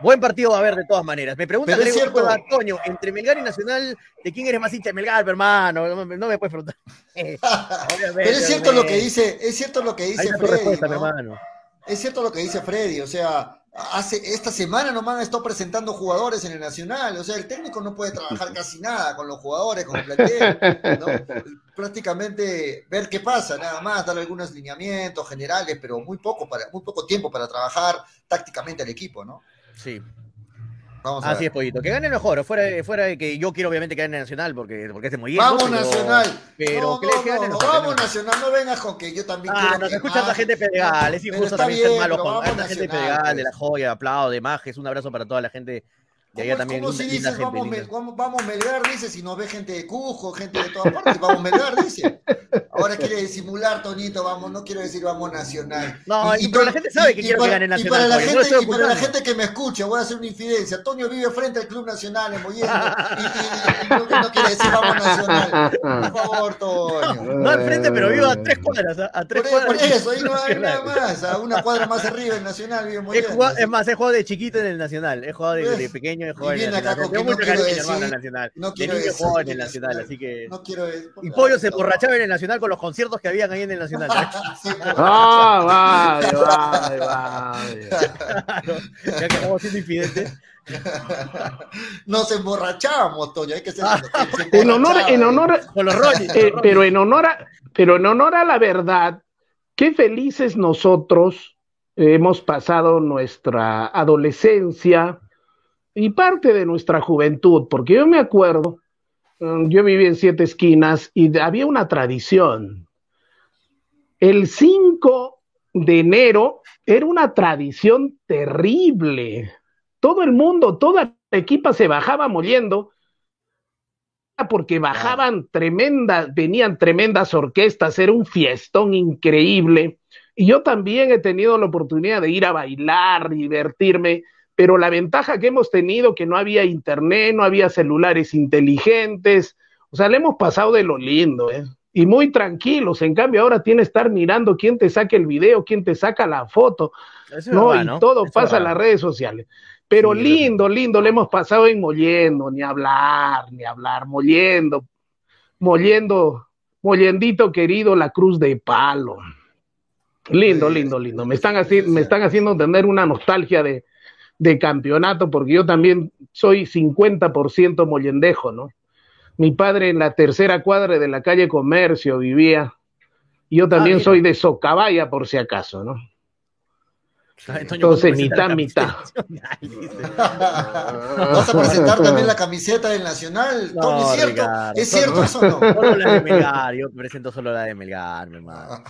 buen partido va a haber de todas maneras. Me pregunta Antonio, entre Melgar y Nacional, ¿de quién eres más hincha Melgar, hermano? No, me puedes preguntar. Pero es cierto lo que dice, es cierto lo que dice Freddy. Es cierto lo que dice Freddy, o sea, hace esta semana nomás han estado presentando jugadores en el Nacional, o sea, el técnico no puede trabajar casi nada con los jugadores, con el plantel, ¿no? prácticamente ver qué pasa, nada más, dar algunos lineamientos generales, pero muy poco para muy poco tiempo para trabajar tácticamente al equipo, ¿no? Sí, Así es, Pollito. Que gane mejor, fuera, fuera de que yo quiero obviamente que gane Nacional porque, porque es de muy Vamos Nacional. Pero no, que no, vamos Nacional, no vengas con que yo también ah, quiero. escucha la gente Pedregal, es injusto también ser malo la gente Pedregal, de la joya, aplaudo, de Majes, un abrazo para toda la gente Y allá también ¿Cómo si linda- dices vamos, linda. Vamos, vamos Melgar, dice, si nos ve gente de Cujo, gente de todas partes, vamos Melgar, dice. Ahora quiere disimular, Tonito, vamos, no quiero decir vamos Nacional. No, y- pero la gente sabe que quiero que para- gane Y Nacional, para, la pues, no gente, y para la gente que me escucha, voy a hacer una infidencia. Toño vive frente al Club Nacional en Mollendo, y, y- y- y no, no quiere decir vamos Nacional. Por favor, Toño. No al frente, pero vivo a tres cuadras, a, a tres Por, cuadras. por eso, ahí no hay nada más. A una cuadra más arriba el Nacional vive en Mollendo. jugado- es más, he jugado de chiquito en el Nacional, he jugado de, de ¿Ves? pequeño, he Y jugado en que Tengo mucho cariño, decir- hermano, al Nacional. no de niño decir jugado en Nacional, así que... No quiero decir. Y Pollo se emborrachaba en el Nacional con los conciertos que habían ahí en el Nacional. Ah, vale, vale, vale. ya que estamos siendo infidentes. Nos emborrachamos, Toño, hay que ser. Ah. se En honor, en honor, Con los Rollis. eh, pero en honor a, pero en honor a la verdad, qué felices nosotros hemos pasado nuestra adolescencia y parte de nuestra juventud, porque yo me acuerdo, mm, yo viví en Siete Esquinas y había una tradición. El 5 de enero era una tradición terrible. Todo el mundo, toda la equipa se bajaba moliendo porque bajaban tremendas, venían tremendas orquestas, era un fiestón increíble. Y yo también he tenido la oportunidad de ir a bailar, divertirme, pero la ventaja que hemos tenido que no había internet, no había celulares inteligentes, o sea, le hemos pasado de lo lindo, ¿eh? Y muy tranquilos, en cambio ahora tienes que estar mirando quién te saca el video, quién te saca la foto, Eso no, y todo Eso pasa en las redes sociales. Pero Sí, lindo, lindo, le hemos pasado en moliendo, ni hablar, ni hablar, moliendo, moliendo, mollendito querido, la cruz de palo. Lindo, lindo, lindo. Me están, me están haciendo tener una nostalgia de, de campeonato, porque yo también soy 50% mollendejo, ¿no? Mi padre en la tercera cuadra de la calle Comercio vivía. y Yo también mira. soy de Socabaya, por si acaso, ¿no? Entonces, ¿cuándo presenta la mitad? Dice. ¿Vas a presentar también la camiseta del Nacional? No, ¿es cierto? Ricardo, ¿Es solo- cierto eso o no? Solo la de Melgar, yo presento solo la de Melgar, mi hermano.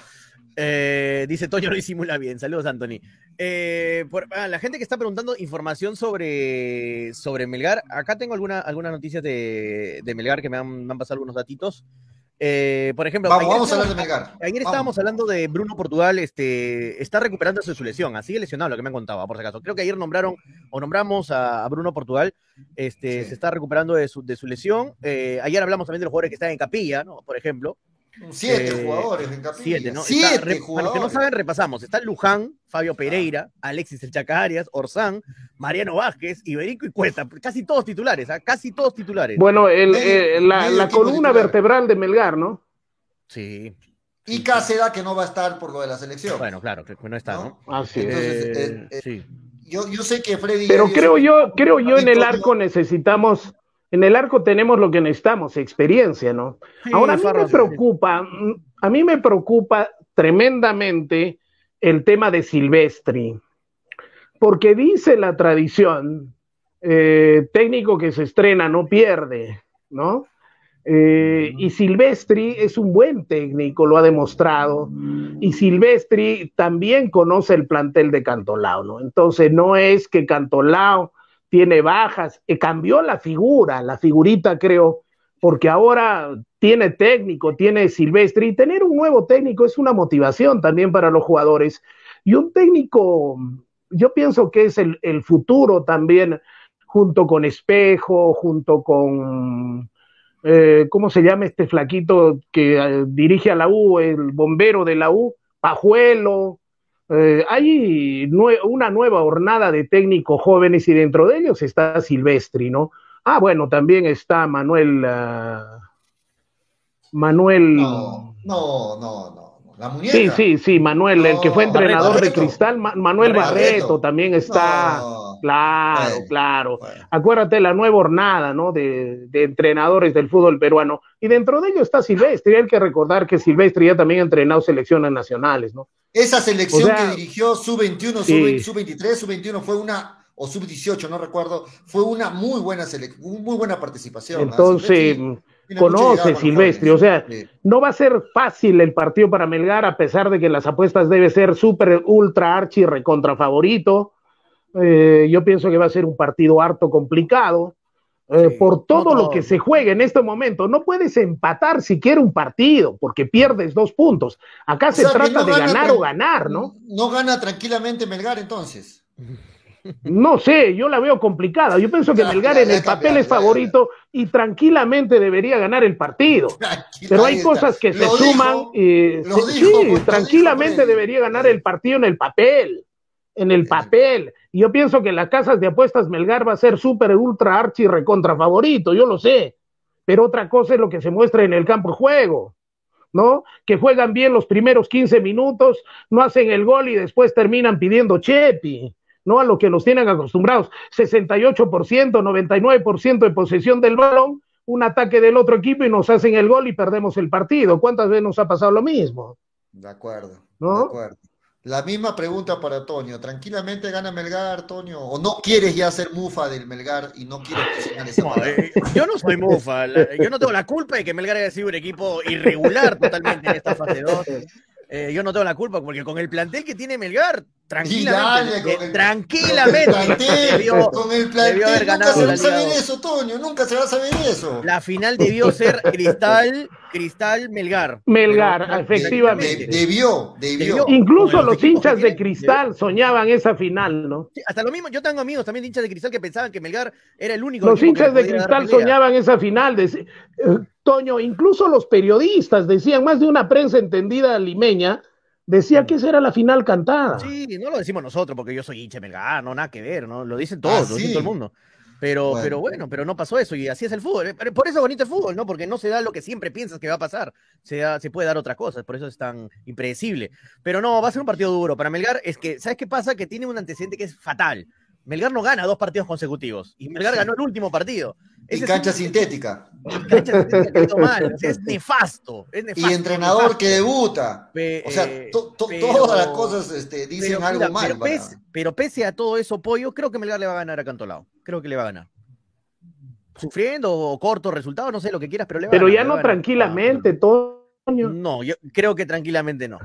Eh, dice Toño lo disimula bien. Saludos, Anthony. Eh, por- ah, la gente que está preguntando información sobre, sobre Melgar, acá tengo alguna, algunas noticias de, de Melgar que me han, me han pasado algunos datitos. Eh, por ejemplo, Vamos, a hablar de Melgar. Ayer Vamos. estábamos hablando de Bruno Portugal, este, está recuperándose de su lesión, así lesionado, lo que me han contado, por si acaso. Creo que ayer nombraron o nombramos a, a Bruno Portugal, este, Sí. se está recuperando de su, de su lesión. Eh, ayer hablamos también de los jugadores que están en capilla, ¿no? Por ejemplo. Siete Eh, jugadores en capilla. Siete, ¿no? Está Siete re- para los que no saben, repasamos. Está Luján, Fabio Pereira, Alexis El Chaca Arias, Orsán, Mariano Vázquez, Iberico y Cuesta. Casi todos titulares, ¿ah? Casi todos titulares. Bueno, el, Medio- eh, la, columna titular. vertebral de Melgar, ¿no? Sí. Y Cáceda, que no va a estar por lo de la selección. Bueno, claro, que no está, ¿no? Así es. Entonces, Eh, eh, eh, sí. yo, yo sé que Freddy. Pero creo yo, creo yo en el arco necesitamos, en el arco tenemos lo que necesitamos, experiencia, ¿no? Sí, Ahora a mí me preocupa, a mí me preocupa tremendamente el tema de Silvestri, porque dice la tradición, eh, técnico que se estrena no pierde, ¿no? Eh, y Silvestri es un buen técnico, lo ha demostrado. Y Silvestri también conoce el plantel de Cantolao, ¿no? Entonces no es que Cantolao tiene bajas, eh, cambió la figura, la figurita creo, porque ahora tiene técnico, tiene Silvestri, y tener un nuevo técnico es una motivación también para los jugadores. Y un técnico, yo pienso que es el, el futuro también, junto con Espejo, junto con eh, ¿cómo se llama este flaquito que eh, dirige a la U, el bombero de la U? Pajuelo. Eh, hay nue una nueva hornada de técnicos jóvenes y dentro de ellos está Silvestri, ¿no? Ah, bueno, también está Manuel. ah, Manuel. No, no, no, no. La muñeca. Sí, sí, sí, Manuel, el que fue entrenador Barreto. de Cristal, Ma- Manuel Barreto. Barreto, también está. No. Claro, Bueno, claro. bueno. Acuérdate la nueva hornada, ¿no? De, de entrenadores del fútbol peruano. Y dentro de ellos está Silvestri. Hay que recordar que Silvestri ya también ha entrenado selecciones nacionales, ¿no? Esa selección O sea, que dirigió sub-21, sí. sub-23, sub-21 fue una, o sub-18, no recuerdo, fue una muy buena selección, muy buena participación. ¿ah? Entonces, Silvestri conoce Silvestri. O sea, Sí. no va a ser fácil el partido para Melgar, a pesar de que las apuestas debe ser súper, ultra, archi, recontra favorito. Eh, yo pienso que va a ser un partido harto complicado. eh, Sí, por todo no lo que se juega en este momento, no puedes empatar siquiera un partido porque pierdes dos puntos. Acá se trata no de gana ganar o ganar, ¿no? No gana tranquilamente Melgar entonces. No sé, yo la veo complicada. Yo pienso que Melgar en el papel es favorito y tranquilamente debería ganar el partido. Pero hay cosas que se Lo dijo, suman y sí, dijo, tranquilamente debería ganar el partido en el papel, en el papel. Y yo pienso que las casas de apuestas Melgar va a ser súper ultra archi recontra favorito, yo lo sé. Pero otra cosa es lo que se muestra en el campo de juego. ¿No? Que juegan bien los primeros 15 minutos, no hacen el gol y después terminan pidiendo chepi, ¿no? A lo que nos tienen acostumbrados. 68%, 99% de posesión del balón, un ataque del otro equipo y nos hacen el gol y perdemos el partido. ¿Cuántas veces nos ha pasado lo mismo? De acuerdo, ¿No? de acuerdo. La misma pregunta para Toño. ¿Tranquilamente gana Melgar, Toño? ¿O no quieres ya ser mufa del Melgar y no quieres posicionar esa No, palabra? eh, yo no soy mufa. la- yo no tengo la culpa de que Melgar haya sido un equipo irregular totalmente en esta fase 2. Eh, yo no tengo la culpa porque con el plantel que tiene Melgar, tranquilamente, dale, eh, el- tranquilamente Con el plantel, debió- con el debió haber plantel nunca ganado se va a saber eso, Toño. Nunca se va a saber eso. La final debió ser Cristal, Cristal Melgar. Melgar, Pero- efectivamente. De- debió, debió. Debió. Incluso los hinchas de cristal soñaban esa final, ¿no? Sí, hasta lo mismo, yo tengo amigos también de hinchas de Cristal que pensaban que Melgar era el único Los hinchas de cristal soñaban esa final. eh, Toño, incluso los periodistas decían, más de una prensa entendida limeña, decía que esa era la final cantada. Sí, no lo decimos nosotros porque yo soy hincha de Melgar, no nada que ver, ¿no? Lo dicen todos, Ah, lo dice todo el mundo. Pero Bueno. pero bueno, pero no pasó eso y así es el fútbol. Eh, pero Por eso es bonito el fútbol, ¿no? Porque no se da lo que siempre piensas que va a pasar. Se, da- se puede dar otra cosa, por eso es tan impredecible. Pero no, va a ser un partido duro. Para Melgar es que, ¿sabes qué pasa? Que tiene un antecedente que es fatal. Melgar no gana dos partidos consecutivos y Melgar ganó el último partido. En es cancha un- sintética. en cancha sintética que ha ido mal. Es nefasto. Es Y nefasto, entrenador nefasto. que debuta. Pe- O sea, eh, to- to- pero- todas las cosas este, dicen pero, algo mira, mal. pero, para- pese, pero pese a todo eso, Pollo, creo que Melgar le va a ganar a Cantolao. Creo que le va a ganar. Sufriendo o corto resultado, no sé lo que quieras, pero le va Pero a ganar. ya le no tranquilamente, Toño. No, yo creo que tranquilamente no.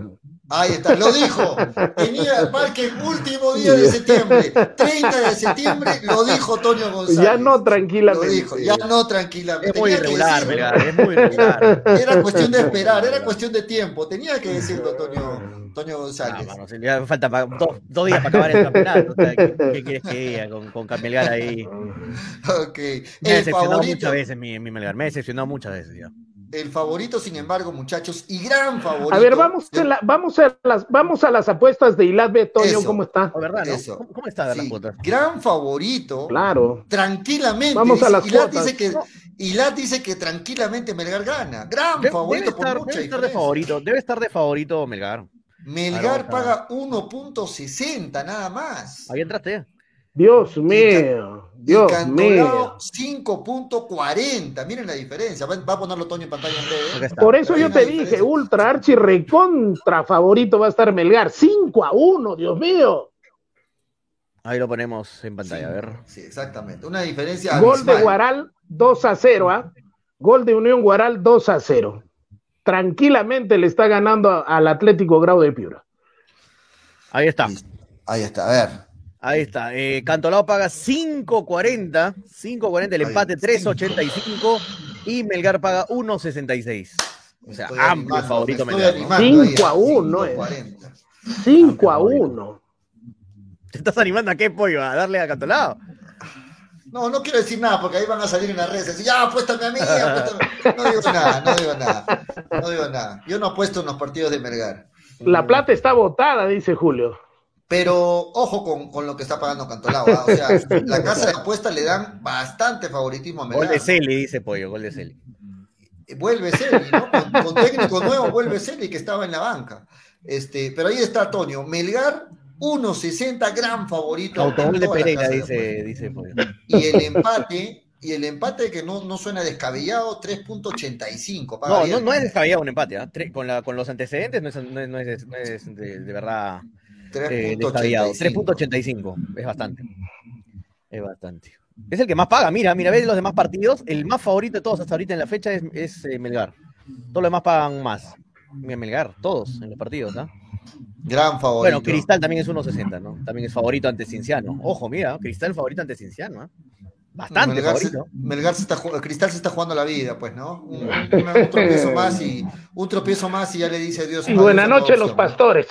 Ahí está, lo dijo. Tenía el último día de septiembre, 30 de septiembre, lo dijo Toño González. Ya no Lo tranquilamente. dijo, ya no tranquilamente. Es muy Tenía irregular, es muy irregular. Era cuestión de esperar, era cuestión de tiempo. Tenía que decirlo Toño, Toño Ah, González. si ya falta pa- dos, dos días para acabar el campeonato. o sea, ¿qué, qué quieres que diga con, con Melgar ahí? Me ha decepcionado favorito, muchas veces mi, mi Melgar. Me ha decepcionado muchas veces. El favorito, sin embargo, muchachos, y gran favorito. A ver, vamos a, la- vamos, a las, vamos a las apuestas de Ilat B, Toño, Eso. ¿cómo está? ¿O verdad, no? Eso. ¿Cómo, cómo está de las Sí, cuotas? gran favorito. Claro. Tranquilamente. Vamos a dice- las cuotas. dice que dice que tranquilamente Melgar gana. Gran De- favorito debe, estar, por mucha debe estar de favorito, debe estar de favorito Melgar. Melgar Ahora, paga 1.60 nada más. Ahí entraste. Dios mío, Y Dios mío. 5.40. Miren la diferencia. Va, va a ponerlo Toño en pantalla en breve. Acá está. Por eso yo te diferencia. dije, ultra archi recontra favorito va a estar Melgar. 5 a 1, Dios mío. Ahí lo ponemos en pantalla, a ver. Sí, exactamente. Una diferencia Gol de. Guaral 2 a 0, ¿ah? Gol de Unión Guaral 2 a 0. Tranquilamente le está ganando a- al Atlético Grau de Piura. Ahí está. Ahí está, a ver. Ahí está. Eh, Cantolao paga 5.40. 5.40 el empate 3.85. Y Melgar paga 1.66. O sea, Estoy amplio animando, favorito Melgar. ¿no? animando ahí, 5 a 1, eh. 5.40. 5 a favorito. 1. ¿Te estás animando a qué pollo? ¿A darle a Cantolao? No, no quiero decir nada porque ahí van a salir en las redes. Decir, ya, apuéstame a mí, apuéstame". No digo nada, no digo nada. No digo nada. Yo no apuesto en los partidos de Melgar. La plata está botada, dice Julio. Pero ojo con, con lo que está pagando Cantolao. ¿ah? O sea, la casa de apuestas le dan bastante favoritismo a Gol Melgar. de Celi, dice Pollo, gol de Celi. Vuelve Celi, ¿no? Con, con técnico nuevo vuelve Celi que estaba en la banca. Este, pero ahí está Antonio. Melgar 1.60, gran favorito. Autogol de Pereira, de dice, Pollo. Y el empate, y el empate que no, no suena descabellado, 3.85. paga No, no, no es descabellado un empate. ¿ah? Con, la, con los antecedentes no es, no es, no es- de, de verdad eh. 3.85. Es bastante. Es bastante. Es el que más paga. Mira, mira, ves los demás partidos. El más favorito de todos hasta ahorita en la fecha es, es, eh, Melgar. Todos los demás pagan más. Mira, Melgar, todos en los partidos. ¿ah? Gran favorito. Bueno, Cristal también es 1.60, ¿no? También es favorito ante Cinciano. Ojo, mira, Cristal favorito ante Cinciano, ¿eh? Bastante Melgar se, favorito. Melgar se está, Cristal se está jugando la vida, pues, ¿no? Un, un tropiezo más y un tropiezo más y ya le dice adiós. Y buena a noche, los ¿no? pastores.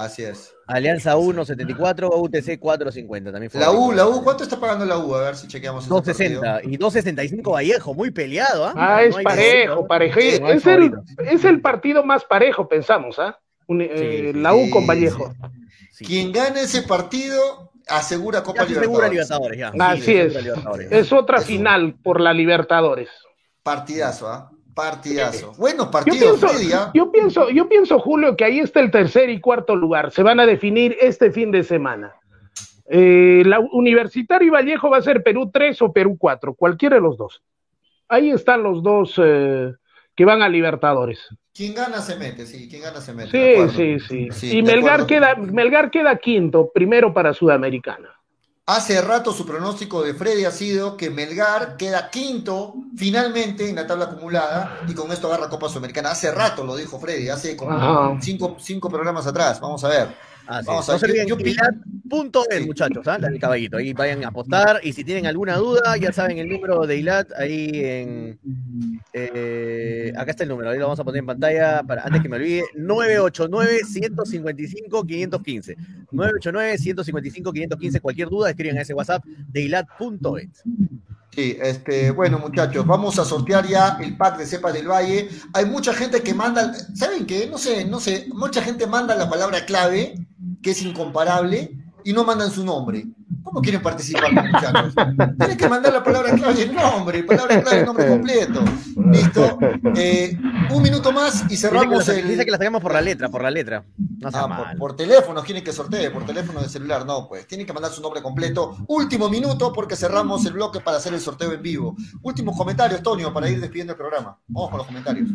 Así es. Alianza 1.74, UTC 4.50. También La U, la U, ¿cuánto está pagando la U? A ver si chequeamos ese partido. 2.60 y 2.65 Vallejo, muy peleado, ¿ah? Ah, es No parejo, parejo. hay Es el, es el partido más parejo, pensamos, ¿ah? Un- eh, la U con sí, Vallejo. Quien gane ese partido asegura Copa Ya se asegura Libertadores. Libertadores, ya. Así Sí, es. Libertadores. Es otra final por la Libertadores. Partidazo, ¿ah? Partidazo. Buenos Yo partidos, pienso, Freddy, ¿ah? yo pienso, yo pienso, Julio, que ahí está el tercer y cuarto lugar. Se van a definir este fin de semana. Eh, la Universitario y Vallejo va a ser Perú 3 o Perú 4, cualquiera de los dos. Ahí están los dos eh, que van a Libertadores. Quien gana se mete, sí, quien gana se mete. Sí, sí, sí. Sí, y Melgar acuerdo. queda, Melgar queda quinto, primero para Sudamericana. Hace rato su pronóstico de Freddy ha sido que Melgar queda quinto finalmente en la tabla acumulada y con esto agarra Copa Sudamericana. Hace rato lo dijo Freddy, hace como cinco, cinco programas atrás. Vamos a ver. Ah, sí. Vamos a No se ver. olviden, muchachos, ¿ah? El caballito. Ahí vayan a apostar. Y si tienen alguna duda, ya saben el número de Ilat ahí en. eh, acá está el número, ahí lo vamos a poner en pantalla para antes que me olvide. 989-155-515. 989-155-515. Cualquier duda, escriben a ese WhatsApp de Ilat.es. Sí, este, bueno, muchachos, vamos a sortear ya el pack de cepas del Valle. Hay mucha gente que manda, ¿saben qué? No sé, no sé, mucha gente manda la palabra clave, que es incomparable, y no mandan su nombre. ¿Cómo quieren participar, muchachos? Tienen que mandar la palabra clave y el nombre, palabra clave y nombre completo. Listo. Eh, un minuto más y Dice que, cerramos el. dice que la sacamos por la letra, por la letra. No sea Ah, mal. por, por teléfono, quieren que sortee, por teléfono de celular, no, pues. Tienen que mandar su nombre completo. Último minuto porque cerramos el bloque para hacer el sorteo en vivo. Últimos comentarios, Tonio, para ir despidiendo el programa. Vamos con los comentarios.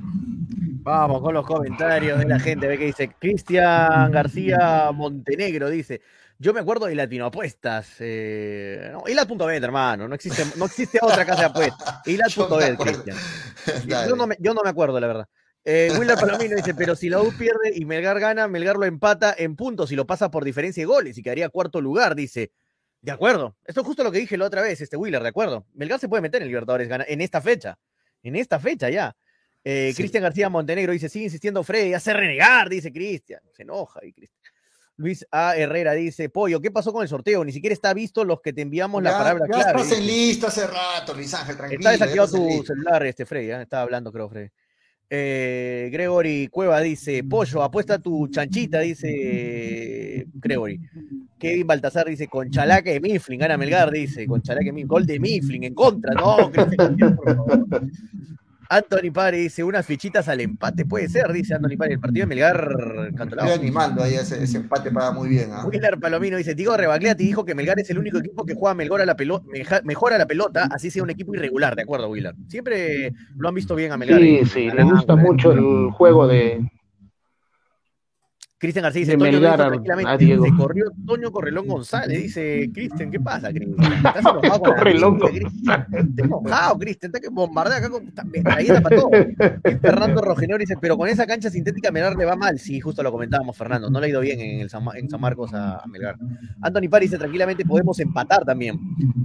Vamos con los comentarios de la gente. Ve que dice Cristian García Montenegro. Dice: Yo me acuerdo de Latino Apuestas. Eh, no, Ilat.bet, hermano. No existe, no existe otra casa de apuestas. Acuerdo. Cristian. Yo no, me, yo no me acuerdo, la verdad. Eh, Willard Palomino dice: Pero si la U pierde y Melgar gana, Melgar lo empata en puntos y lo pasa por diferencia de goles y quedaría cuarto lugar. Dice: De acuerdo. Esto es justo lo que dije la otra vez, este Wheeler, de acuerdo. Melgar se puede meter en Libertadores gana- en esta fecha. En esta fecha ya. Eh, Sí. Cristian García Montenegro dice, sigue insistiendo Freddy, hace renegar, dice Cristian. Se enoja ahí, Cristian. Luis A. Herrera dice, Pollo, ¿qué pasó con el sorteo? Ni siquiera está visto los que te enviamos la palabra ya clave. estás en lista hace rato, Luis Ángel, tranquilo. Está desactivado tu celular, este Freddy, ¿eh? estaba hablando, creo, Freddy. Eh, Gregory Cueva dice, Pollo, apuesta tu chanchita, dice Gregory. Kevin Baltasar dice, con chalaca de Mifflin, gana Melgar, dice, con chalaca de Mifflin, gol de Mifflin, en contra, no, Cristian, por favor. Anthony Pare dice, unas fichitas al empate, puede ser, dice Anthony Pare, el partido de Melgar Cantolao. Estoy animando ahí, ese, ese empate paga muy bien. ¿ah? Willard Palomino dice, Diego Rebagliati dijo que Melgar es el único equipo que juega mejor a la pelota, mejor a la pelota, así sea un equipo irregular, de acuerdo, Willard. Siempre lo han visto bien a Melgar. Sí, sí, le gusta mucho el juego de, Cristian García dice, Toño a- tranquilamente, a se corrió Toño Correlón González, dice Cristian, ¿qué pasa, Cristian? ¿Estás enojado con Correlón gente, Cristian? Estás enojado, Cristian, está que bombardea acá con metralleta para todo. Y Fernando Rogenor dice, pero con esa cancha sintética Melgar le va mal. Sí, justo lo comentábamos, Fernando, no le ha ido bien en, el San, Ma- en San Marcos a, a Melgar. Anthony Pari dice, tranquilamente podemos empatar también,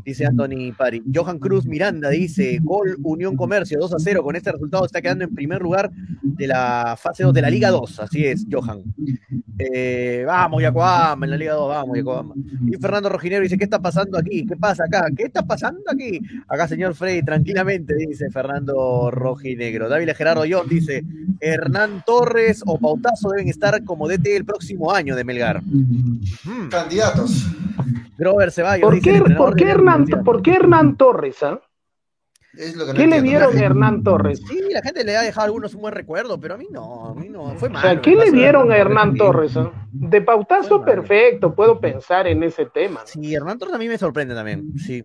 dice Anthony Pari. Johan Cruz Miranda dice, gol Unión Comercio 2 a 0, con este resultado está quedando en primer lugar de la fase 2 de la Liga 2, así es, Johan. Eh, vamos, Yacoama, en la Liga 2, vamos, Yacoama. Y Fernando Roginero dice, ¿qué está pasando aquí? ¿Qué pasa acá? ¿Qué está pasando aquí? Acá, señor Freddy, tranquilamente, dice Fernando Rojinegro. David Gerardo John dice, Hernán Torres o Pautazo deben estar como DT el próximo año de Melgar. Mm. Candidatos. Grover Ceballos ¿Por dice, qué, entrenador por qué Hernán, por qué Hernán Torres? ah? Es lo que no ¿Qué le vieron a Hernán Torres? Sí, la gente le ha dejado algunos un buen recuerdo, pero a mí no, a mí no, fue O malo. sea, ¿qué le vieron a Hernán. Torres? ah? De pautazo, perfecto, puedo pensar en ese tema. ¿no? Sí, Hernán Torres a mí me sorprende también, sí.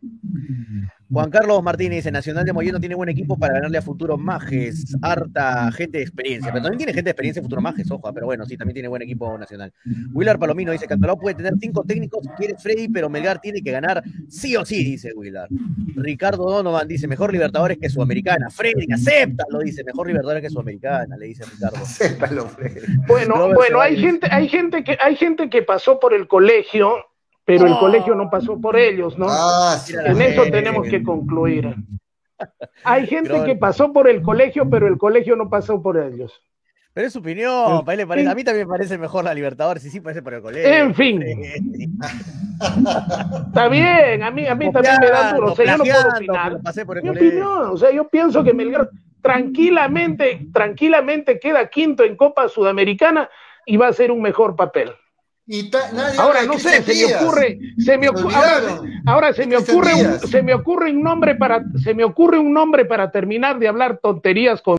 Juan Carlos Martínez dice, Nacional de Mollendo tiene buen equipo para ganarle a Futuros Majes, harta gente de experiencia, pero también tiene gente de experiencia en Futuros Majes, ojo, pero bueno, sí, también tiene buen equipo Nacional. Willard Palomino dice, Cantolao puede tener cinco técnicos si quiere Freddy, pero Melgar tiene que ganar sí o sí, dice Willard. Ricardo Donovan dice, mejor Libertadores que Sudamericana. Freddy, acéptalo, dice, mejor Libertadores que Sudamericana, le dice Ricardo. Acéptalo, Freddy. Bueno, Robert bueno, hay gente, hay gente que, hay gente que pasó por el colegio, pero el No. colegio no pasó por ellos, ¿no? Ah, sí. En eso tenemos que concluir. Hay gente Pero- que pasó por el colegio, pero el colegio no pasó por ellos. Pero es su opinión, él parece- a mí también me parece mejor la Libertadores, sí, sí, parece por el colegio. En fin. Está bien, a mí, a mí también me da duro. O sea, yo no puedo plagiando, opinar. pero pasé por el Mi colegio. opinión, o sea, yo pienso que Melgar tranquilamente, tranquilamente queda quinto en Copa Sudamericana y va a hacer un mejor papel. Y nadie Ahora no sé, se me ocurre, se me ocurre, ahora, ahora se me ocurre un, se me ocurre un nombre para, se me ocurre un nombre para terminar de hablar tonterías con